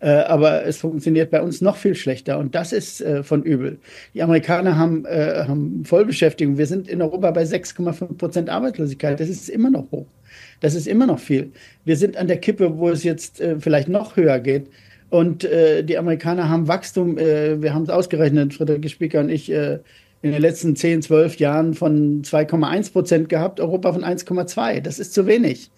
A: Äh, aber es funktioniert bei uns noch viel schlechter und das ist äh, von übel. Die Amerikaner haben, äh, haben Vollbeschäftigung. Wir sind in Europa bei 6,5 Prozent Arbeitslosigkeit. Das ist immer noch hoch. Das ist immer noch viel. Wir sind an der Kippe, wo es jetzt vielleicht noch höher geht. Und die Amerikaner haben Wachstum, wir haben es ausgerechnet, Friederike Spieker und ich, in den letzten 10, 12 Jahren von 2,1 Prozent gehabt, Europa von 1,2. Das ist zu wenig.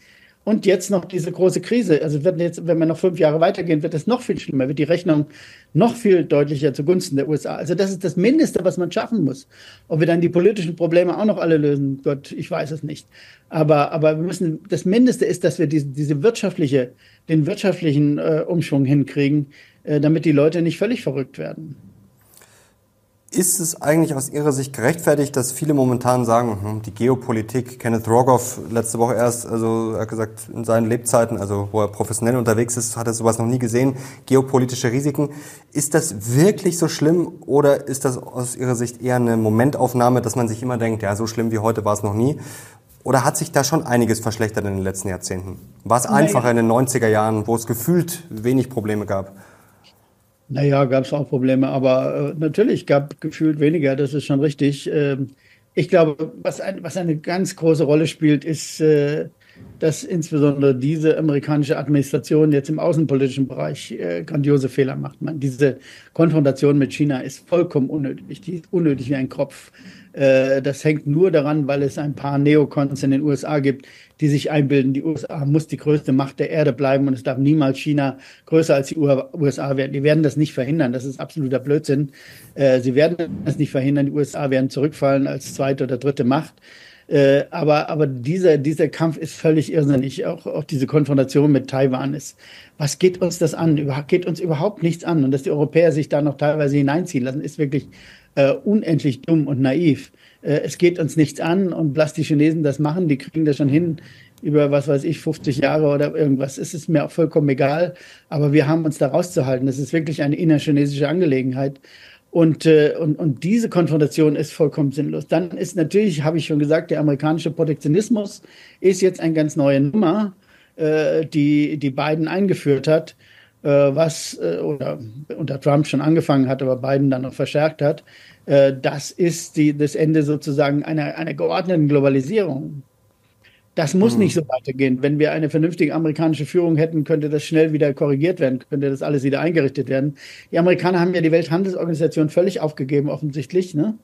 A: Und jetzt noch diese große Krise. Also wird jetzt, wenn wir noch fünf Jahre weitergehen, wird es noch viel schlimmer, wird die Rechnung noch viel deutlicher zugunsten der USA. Also das ist das Mindeste, was man schaffen muss. Ob wir dann die politischen Probleme auch noch alle lösen, Gott, ich weiß es nicht. Aber, aber wir müssen, das Mindeste ist, dass wir diese, diese wirtschaftliche, den wirtschaftlichen äh, Umschwung hinkriegen, äh, damit die Leute nicht völlig verrückt werden.
B: Ist es eigentlich aus Ihrer Sicht gerechtfertigt, dass viele momentan sagen, hm, die Geopolitik, Kenneth Rogoff letzte Woche erst, also er hat gesagt, in seinen Lebzeiten, also wo er professionell unterwegs ist, hat er sowas noch nie gesehen, geopolitische Risiken. Ist das wirklich so schlimm oder ist das aus Ihrer Sicht eher eine Momentaufnahme, dass man sich immer denkt, ja, so schlimm wie heute war es noch nie? Oder hat sich da schon einiges verschlechtert in den letzten Jahrzehnten? War es einfacher in den 90er Jahren, wo es gefühlt wenig Probleme gab?
A: Naja, gab es auch Probleme, aber äh, natürlich gab gefühlt weniger, das ist schon richtig. Ähm, ich glaube, was, ein, was eine ganz große Rolle spielt, ist, äh, dass insbesondere diese amerikanische Administration jetzt im außenpolitischen Bereich äh, grandiose Fehler macht. Man, diese Konfrontation mit China ist vollkommen unnötig, die ist unnötig wie ein Kropf. Äh, das hängt nur daran, weil es ein paar Neokons in den USA gibt, die sich einbilden, die USA muss die größte Macht der Erde bleiben und es darf niemals China größer als die USA werden. Die werden das nicht verhindern. Das ist absoluter Blödsinn. Äh, sie werden das nicht verhindern. Die USA werden zurückfallen als zweite oder dritte Macht. Äh, aber aber dieser, dieser Kampf ist völlig irrsinnig. Auch, auch diese Konfrontation mit Taiwan ist. Was geht uns das an? Über, geht uns überhaupt nichts an. Und dass die Europäer sich da noch teilweise hineinziehen lassen, ist wirklich äh, unendlich dumm und naiv. Äh, es geht uns nichts an und lass die Chinesen das machen, die kriegen das schon hin über, was weiß ich, 50 Jahre oder irgendwas. Es ist mir auch vollkommen egal, aber wir haben uns da rauszuhalten. Das ist wirklich eine innerchinesische Angelegenheit. Und, äh, und, und diese Konfrontation ist vollkommen sinnlos. Dann ist natürlich, habe ich schon gesagt, der amerikanische Protektionismus ist jetzt eine ganz neue Nummer, äh, die, die Biden eingeführt hat, was äh, oder unter Trump schon angefangen hat, aber Biden dann noch verstärkt hat. Äh, das ist die, das Ende sozusagen einer, einer geordneten Globalisierung. Das muss mhm. nicht so weitergehen. Wenn wir eine vernünftige amerikanische Führung hätten, könnte das schnell wieder korrigiert werden, könnte das alles wieder eingerichtet werden. Die Amerikaner haben ja die Welthandelsorganisation völlig aufgegeben, offensichtlich. Ne?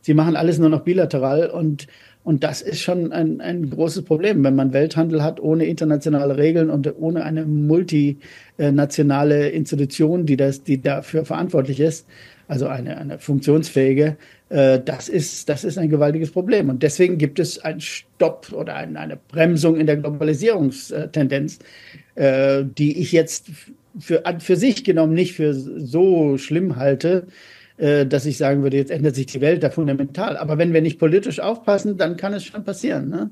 A: Sie machen alles nur noch bilateral und, und das ist schon ein, ein großes Problem, wenn man Welthandel hat ohne internationale Regeln und ohne eine multinationale Institution, die, das, die dafür verantwortlich ist also eine, eine funktionsfähige, äh, das, ist, das ist ein gewaltiges Problem. Und deswegen gibt es einen Stopp oder ein, eine Bremsung in der Globalisierungstendenz, äh, die ich jetzt für, für sich genommen nicht für so schlimm halte, dass ich sagen würde, jetzt ändert sich die Welt da fundamental. Aber wenn wir nicht politisch aufpassen, dann kann es schon passieren. Ne?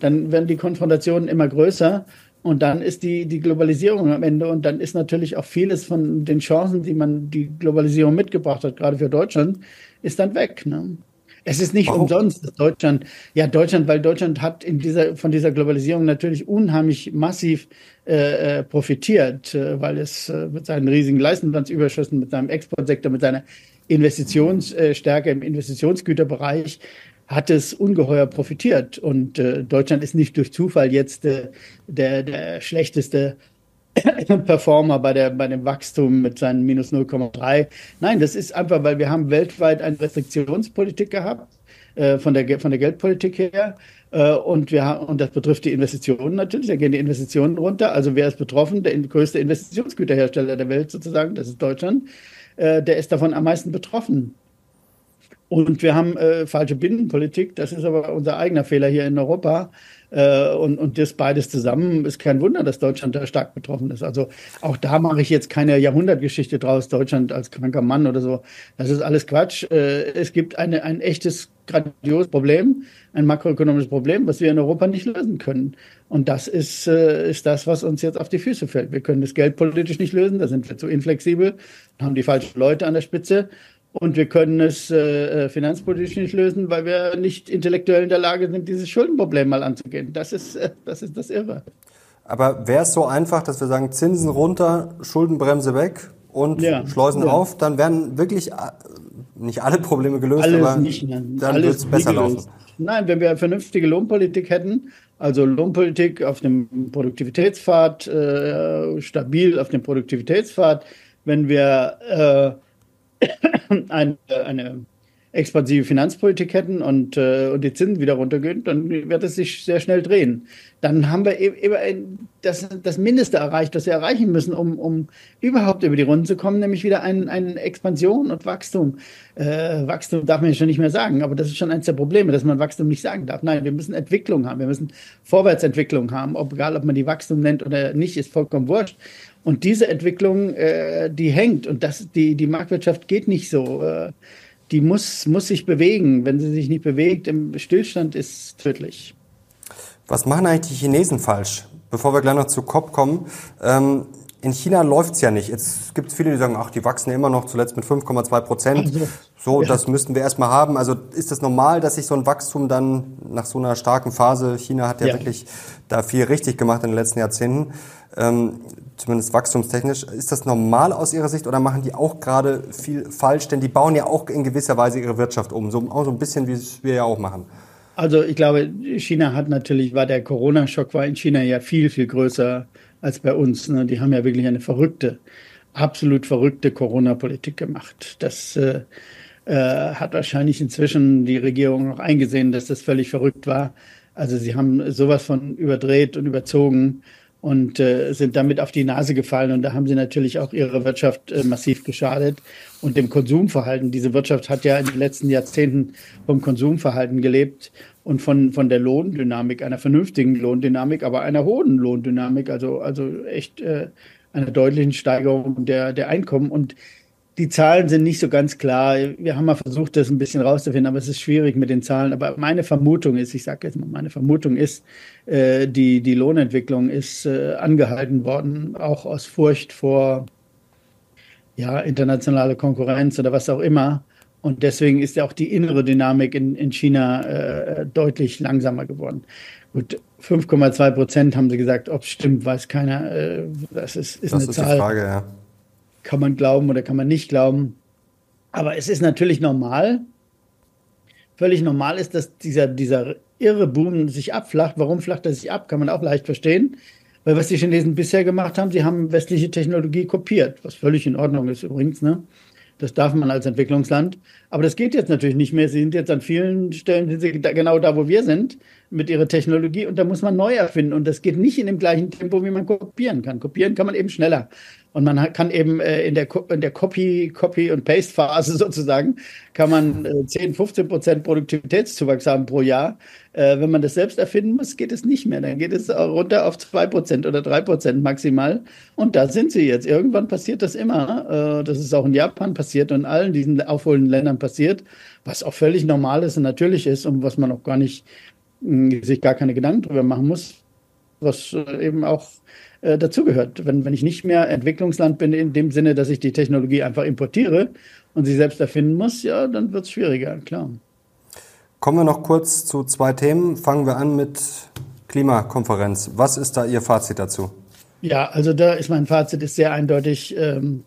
A: Dann werden die Konfrontationen immer größer und dann ist die, die Globalisierung am Ende und dann ist natürlich auch vieles von den Chancen, die man die Globalisierung mitgebracht hat, gerade für Deutschland, ist dann weg. Ne? Es ist nicht Warum? umsonst, dass Deutschland, ja Deutschland, weil Deutschland hat in dieser, von dieser Globalisierung natürlich unheimlich massiv äh, äh profitiert, äh, weil es mit seinen riesigen Leistungsüberschüssen, mit seinem Exportsektor, mit seiner Investitionsstärke im Investitionsgüterbereich hat es ungeheuer profitiert. Und Deutschland ist nicht durch Zufall jetzt der, der schlechteste Performer bei, der, bei dem Wachstum mit seinen minus 0,3. Nein, das ist einfach, weil wir haben weltweit eine Restriktionspolitik gehabt, äh, von, der, von der Geldpolitik her. Äh, und, wir und das betrifft die Investitionen natürlich, da gehen die Investitionen runter. Also wer ist betroffen? Der größte Investitionsgüterhersteller der Welt sozusagen, das ist Deutschland. Äh, der ist davon am meisten betroffen. Und wir haben äh, falsche Binnenpolitik. Das ist aber unser eigener Fehler hier in Europa. Äh, und, und das beides zusammen ist kein Wunder, dass Deutschland da stark betroffen ist. Also auch da mache ich jetzt keine Jahrhundertgeschichte draus, Deutschland als kranker Mann oder so. Das ist alles Quatsch. Äh, es gibt eine, ein echtes, grandioses Problem, ein makroökonomisches Problem, was wir in Europa nicht lösen können. Und das ist, äh, ist das, was uns jetzt auf die Füße fällt. Wir können das geldpolitisch nicht lösen, da sind wir zu inflexibel, haben die falschen Leute an der Spitze. Und wir können es äh, äh, finanzpolitisch nicht lösen, weil wir nicht intellektuell in der Lage sind, dieses Schuldenproblem mal anzugehen. Das ist, äh, das, ist das Irre.
B: Aber wäre es so einfach, dass wir sagen, Zinsen runter, Schuldenbremse weg und ja, Schleusen ja. auf, dann wären wirklich äh, nicht alle Probleme gelöst,
A: Alles
B: aber
A: nicht, dann würde es besser laufen. Nein, wenn wir eine vernünftige Lohnpolitik hätten, also Lohnpolitik auf dem Produktivitätspfad, äh, stabil auf dem Produktivitätspfad, wenn wir äh, eine, eine expansive Finanzpolitik hätten und, äh, und die Zinsen wieder runtergehen, dann wird es sich sehr schnell drehen. Dann haben wir eben das, das Mindeste erreicht, das wir erreichen müssen, um, um überhaupt über die Runden zu kommen, nämlich wieder eine ein Expansion und Wachstum. Äh, Wachstum darf man ja schon nicht mehr sagen, aber das ist schon eines der Probleme, dass man Wachstum nicht sagen darf. Nein, wir müssen Entwicklung haben, wir müssen Vorwärtsentwicklung haben, ob, egal ob man die Wachstum nennt oder nicht, ist vollkommen wurscht. Und diese Entwicklung, äh, die hängt und das, die, die Marktwirtschaft geht nicht so. Äh, die muss, muss sich bewegen. Wenn sie sich nicht bewegt, im Stillstand ist tödlich.
B: Was machen eigentlich die Chinesen falsch? Bevor wir gleich noch zu COP kommen. Ähm, in China läuft's ja nicht. Jetzt gibt es viele, die sagen, ach, die wachsen ja immer noch zuletzt mit 5,2 Prozent. Also, so, das müssten wir erstmal haben. Also ist das normal, dass sich so ein Wachstum dann nach so einer starken Phase, China hat ja, ja. wirklich da viel richtig gemacht in den letzten Jahrzehnten, ähm, zumindest wachstumstechnisch. Ist das normal aus Ihrer Sicht oder machen die auch gerade viel falsch? Denn die bauen ja auch in gewisser Weise ihre Wirtschaft um, so, auch so ein bisschen, wie es wir ja auch machen.
A: Also ich glaube, China hat natürlich, war der Corona-Schock war in China ja viel, viel größer als bei uns. Ne? Die haben ja wirklich eine verrückte, absolut verrückte Corona-Politik gemacht. Das äh, äh, hat wahrscheinlich inzwischen die Regierung auch eingesehen, dass das völlig verrückt war. Also sie haben sowas von überdreht und überzogen und äh, sind damit auf die Nase gefallen. Und da haben sie natürlich auch ihre Wirtschaft äh, massiv geschadet und dem Konsumverhalten. Diese Wirtschaft hat ja in den letzten Jahrzehnten vom Konsumverhalten gelebt. und von, von der Lohndynamik, einer vernünftigen Lohndynamik, aber einer hohen Lohndynamik, also, also echt äh, einer deutlichen Steigerung der, der Einkommen. Und die Zahlen sind nicht so ganz klar. Wir haben mal versucht, das ein bisschen rauszufinden, aber es ist schwierig mit den Zahlen. Aber meine Vermutung ist, ich sage jetzt mal, meine Vermutung ist, äh, die, die Lohnentwicklung ist äh, angehalten worden, auch aus Furcht vor ja, internationale Konkurrenz oder was auch immer. Und deswegen ist ja auch die innere Dynamik in, in China äh, deutlich langsamer geworden. Gut, 5,2 Prozent haben sie gesagt, ob es stimmt, weiß keiner. Äh, das ist, ist das eine ist Zahl. Die Frage, ja. Kann man glauben oder kann man nicht glauben. Aber es ist natürlich normal, völlig normal ist, dass dieser, dieser irre Boom sich abflacht. Warum flacht er sich ab, kann man auch leicht verstehen. Weil was die Chinesen bisher gemacht haben, sie haben westliche Technologie kopiert, was völlig in Ordnung ist übrigens. Ne? Das darf man als Entwicklungsland. Aber das geht jetzt natürlich nicht mehr. Sie sind jetzt an vielen Stellen sind sie da, genau da, wo wir sind, mit ihrer Technologie. Und da muss man neu erfinden. Und das geht nicht in dem gleichen Tempo, wie man kopieren kann. Kopieren kann man eben schneller. Und man kann eben äh, in der, in der Copy, Copy und Paste Phase sozusagen, kann man äh, 10, 15 Prozent Produktivitätszuwachs haben pro Jahr. Äh, wenn man das selbst erfinden muss, geht es nicht mehr. Dann geht es runter auf 2 Prozent oder 3 Prozent maximal. Und da sind sie jetzt. Irgendwann passiert das immer. Äh, das ist auch in Japan passiert und in allen diesen aufholenden Ländern passiert, was auch völlig normal ist und natürlich ist und was man auch gar nicht, mh, sich gar keine Gedanken drüber machen muss. Was äh, eben auch äh, dazugehört. Wenn, wenn ich nicht mehr Entwicklungsland bin, in dem Sinne, dass ich die Technologie einfach importiere und sie selbst erfinden muss, ja, dann wird es schwieriger, klar.
B: Kommen wir noch kurz zu zwei Themen. Fangen wir an mit Klimakonferenz. Was ist da Ihr Fazit dazu?
A: Ja, also da ist mein Fazit ist sehr eindeutig. Ähm,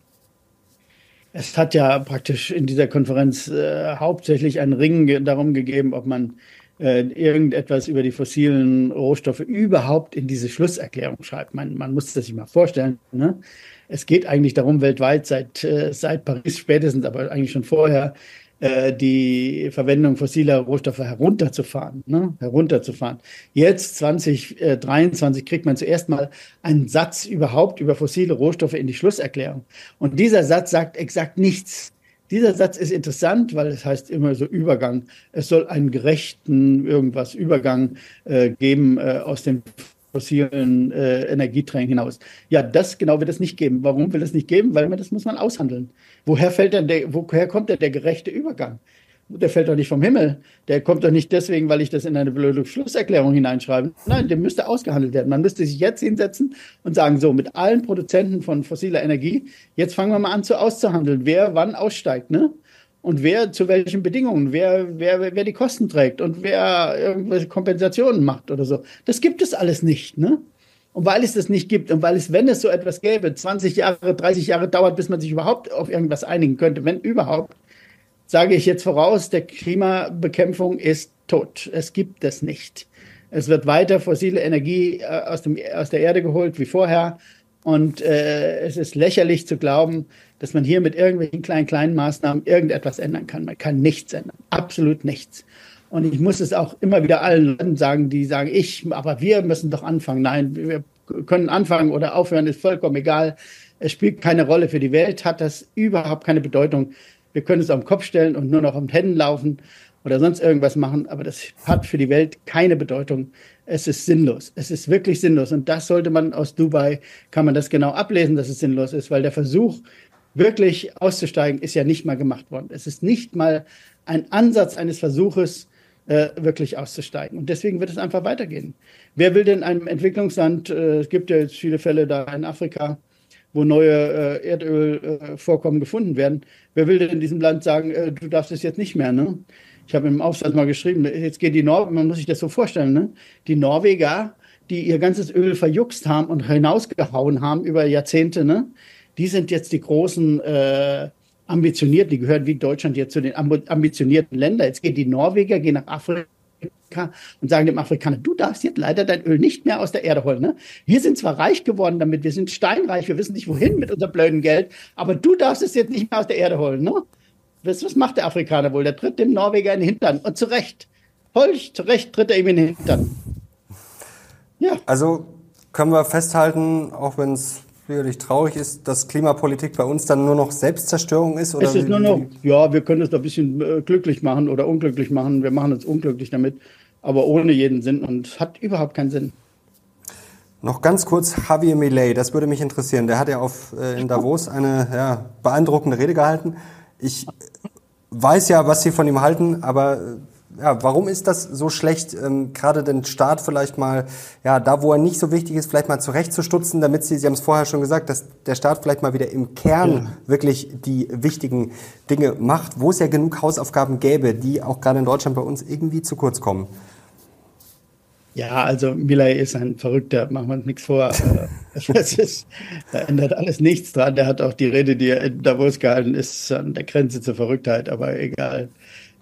A: es hat ja praktisch in dieser Konferenz äh, hauptsächlich einen Ring darum gegeben, ob man äh, irgendetwas über die fossilen Rohstoffe überhaupt in diese Schlusserklärung schreibt. Man, man muss das sich mal vorstellen. Ne? Es geht eigentlich darum, weltweit seit, äh, seit Paris spätestens, aber eigentlich schon vorher, äh, die Verwendung fossiler Rohstoffe herunterzufahren, ne? herunterzufahren. Jetzt 2023 kriegt man zuerst mal einen Satz überhaupt über fossile Rohstoffe in die Schlusserklärung. Und dieser Satz sagt exakt nichts dieser Satz ist interessant, weil es heißt immer so Übergang. Es soll einen gerechten irgendwas Übergang äh, geben äh, aus den fossilen äh, Energieträgern hinaus. Ja, das genau wird es nicht geben. Warum will es nicht geben? Weil man das muss man aushandeln. Woher fällt denn der, woher kommt denn der gerechte Übergang? Der fällt doch nicht vom Himmel. Der kommt doch nicht deswegen, weil ich das in eine blöde Schlusserklärung hineinschreibe. Nein, der müsste ausgehandelt werden. Man müsste sich jetzt hinsetzen und sagen, so, mit allen Produzenten von fossiler Energie, jetzt fangen wir mal an zu auszuhandeln, wer wann aussteigt, ne? Und wer zu welchen Bedingungen, wer, wer, wer die Kosten trägt und wer irgendwelche Kompensationen macht oder so. Das gibt es alles nicht, ne? Und weil es das nicht gibt und weil es, wenn es so etwas gäbe, 20 Jahre, 30 Jahre dauert, bis man sich überhaupt auf irgendwas einigen könnte, wenn überhaupt, sage ich jetzt voraus, der Klimabekämpfung ist tot. Es gibt es nicht. Es wird weiter fossile Energie äh, aus, dem, aus der Erde geholt wie vorher. Und äh, es ist lächerlich zu glauben, dass man hier mit irgendwelchen kleinen, kleinen Maßnahmen irgendetwas ändern kann. Man kann nichts ändern. Absolut nichts. Und ich muss es auch immer wieder allen Leuten sagen, die sagen, ich, aber wir müssen doch anfangen. Nein, wir können anfangen oder aufhören, ist vollkommen egal. Es spielt keine Rolle für die Welt, hat das überhaupt keine Bedeutung wir können es den Kopf stellen und nur noch den Händen laufen oder sonst irgendwas machen, aber das hat für die Welt keine Bedeutung. Es ist sinnlos. Es ist wirklich sinnlos. Und das sollte man aus Dubai, kann man das genau ablesen, dass es sinnlos ist, weil der Versuch, wirklich auszusteigen, ist ja nicht mal gemacht worden. Es ist nicht mal ein Ansatz eines Versuches, äh, wirklich auszusteigen. Und deswegen wird es einfach weitergehen. Wer will denn einem Entwicklungsland, äh, es gibt ja jetzt viele Fälle da in Afrika, wo neue äh, Erdölvorkommen äh, gefunden werden. Wer will denn in diesem Land sagen, äh, du darfst es jetzt nicht mehr? Ne? Ich habe im Aufsatz mal geschrieben, jetzt gehen die Norweger, man muss sich das so vorstellen, ne? die Norweger, die ihr ganzes Öl verjuckst haben und hinausgehauen haben über Jahrzehnte, ne? die sind jetzt die großen äh, ambitionierten, die gehören wie Deutschland jetzt zu den ambitionierten Ländern. Jetzt gehen die Norweger, gehen nach Afrika und sagen dem Afrikaner, du darfst jetzt leider dein Öl nicht mehr aus der Erde holen. Ne? Wir sind zwar reich geworden damit, wir sind steinreich, wir wissen nicht wohin mit unserem blöden Geld, aber du darfst es jetzt nicht mehr aus der Erde holen. Ne? Was, was macht der Afrikaner wohl? Der tritt dem Norweger in den Hintern und zu Recht. Voll zu Recht tritt er ihm in den Hintern.
B: Ja. Also können wir festhalten, auch wenn es sicherlich traurig ist, dass Klimapolitik bei uns dann nur noch Selbstzerstörung ist?
A: Oder es ist nur noch, ja, wir können es ein bisschen äh, glücklich machen oder unglücklich machen. Wir machen uns unglücklich damit. aber ohne jeden Sinn und hat überhaupt keinen Sinn.
B: Noch ganz kurz Javier Millet, das würde mich interessieren. Der hat ja auf, äh, in Davos eine ja, beeindruckende Rede gehalten. Ich weiß ja, was Sie von ihm halten, aber äh, ja, warum ist das so schlecht, ähm, gerade den Staat vielleicht mal, ja, da wo er nicht so wichtig ist, vielleicht mal zurechtzustutzen, damit Sie, Sie haben es vorher schon gesagt, dass der Staat vielleicht mal wieder im Kern ja. wirklich die wichtigen Dinge macht, wo es ja genug Hausaufgaben gäbe, die auch gerade in Deutschland bei uns irgendwie zu kurz kommen.
A: Ja, also Milley ist ein Verrückter, machen wir uns nichts vor. das ist, da ändert alles nichts dran. Der hat auch die Rede, die er in Davos gehalten ist, an der Grenze zur Verrücktheit, aber egal.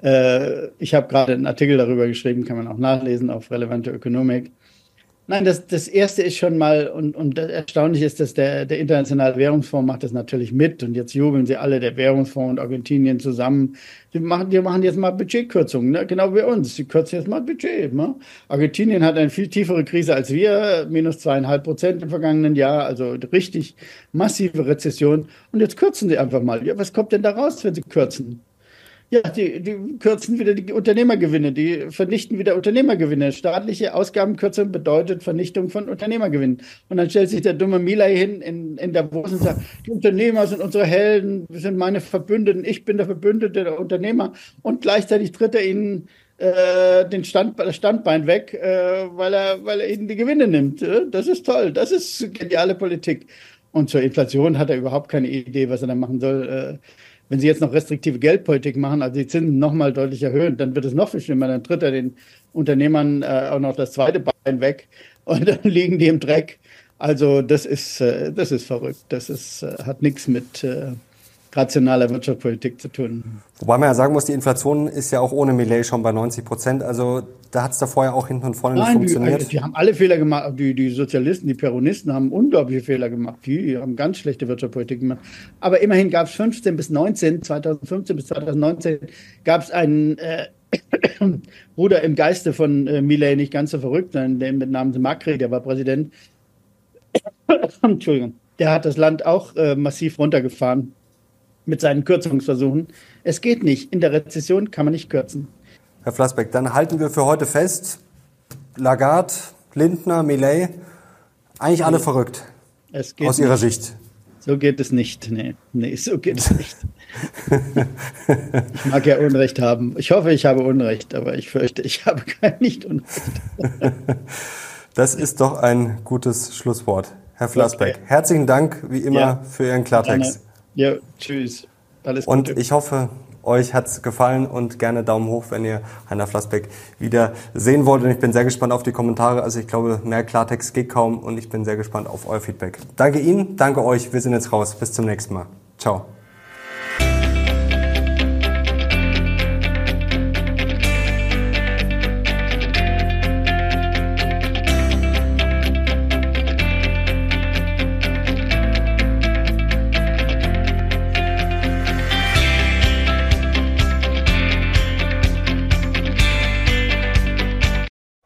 A: Äh, ich habe gerade einen Artikel darüber geschrieben, kann man auch nachlesen auf relevante Ökonomik. Nein, das, das erste ist schon mal, und, und erstaunlich ist, dass der, der Internationale Währungsfonds macht das natürlich mit und jetzt jubeln sie alle, der Währungsfonds und Argentinien zusammen. Die machen, die machen jetzt mal Budgetkürzungen, ne? genau wie uns. Die kürzen jetzt mal Budget. Ne? Argentinien hat eine viel tiefere Krise als wir, minus zweieinhalb Prozent im vergangenen Jahr, also richtig massive Rezession. Und jetzt kürzen sie einfach mal. Ja, was kommt denn da raus, wenn sie kürzen? Ja, die, die kürzen wieder die Unternehmergewinne, die vernichten wieder Unternehmergewinne. Staatliche Ausgabenkürzung bedeutet Vernichtung von Unternehmergewinnen. Und dann stellt sich der dumme Milay hin in, in Davos und sagt, die Unternehmer sind unsere Helden, sind meine Verbündeten, ich bin der Verbündete der Unternehmer. Und gleichzeitig tritt er ihnen äh, den Stand, Standbein weg, äh, weil, er, weil er ihnen die Gewinne nimmt. Das ist toll, das ist geniale Politik. Und zur Inflation hat er überhaupt keine Idee, was er da machen soll. Äh, wenn Sie jetzt noch restriktive Geldpolitik machen, also die Zinsen nochmal deutlich erhöhen, dann wird es noch viel schlimmer. Dann tritt er den Unternehmern äh, auch noch das zweite Bein weg und dann liegen die im Dreck. Also das ist, äh, das ist verrückt. Das ist, äh, hat nichts mit äh, rationaler Wirtschaftspolitik zu tun.
B: Wobei man ja sagen muss, die Inflation ist ja auch ohne Millet schon bei 90 Prozent. Also da hat es da vorher auch hinten und vorne Nein, nicht funktioniert.
A: Die, die, haben alle Fehler gemacht. Die, die Sozialisten, die Peronisten haben unglaubliche Fehler gemacht. Die haben ganz schlechte Wirtschaftspolitik gemacht. Aber immerhin gab es 15 bis 19, 2015 bis 2019 gab es einen äh, Bruder im Geiste von äh, Millet, nicht ganz so verrückt, sondern der mit Namen Macri, der war Präsident. Entschuldigung. Der hat das Land auch äh, massiv runtergefahren mit seinen Kürzungsversuchen. Es geht nicht. In der Rezession kann man nicht kürzen.
B: Herr Flassbeck, dann halten wir für heute fest, Lagarde, Lindner, Millet, eigentlich alle verrückt. aus nicht. Ihrer Sicht.
A: So geht es nicht. Nee, nee so geht es nicht. ich mag ja Unrecht haben. Ich hoffe, ich habe Unrecht, aber ich fürchte, ich habe kein nicht Unrecht.
B: das ist doch ein gutes Schlusswort. Herr Flassbeck, okay. herzlichen Dank wie immer ja. für Ihren Klartext.
A: Ja, tschüss.
B: Alles Gute. Und ich hoffe, euch hat's gefallen und gerne Daumen hoch, wenn ihr Heiner Flassbeck wieder sehen wollt. Und ich bin sehr gespannt auf die Kommentare. Also ich glaube, mehr Klartext geht kaum und ich bin sehr gespannt auf euer Feedback. Danke Ihnen, danke euch. Wir sind jetzt raus. Bis zum nächsten Mal. Ciao.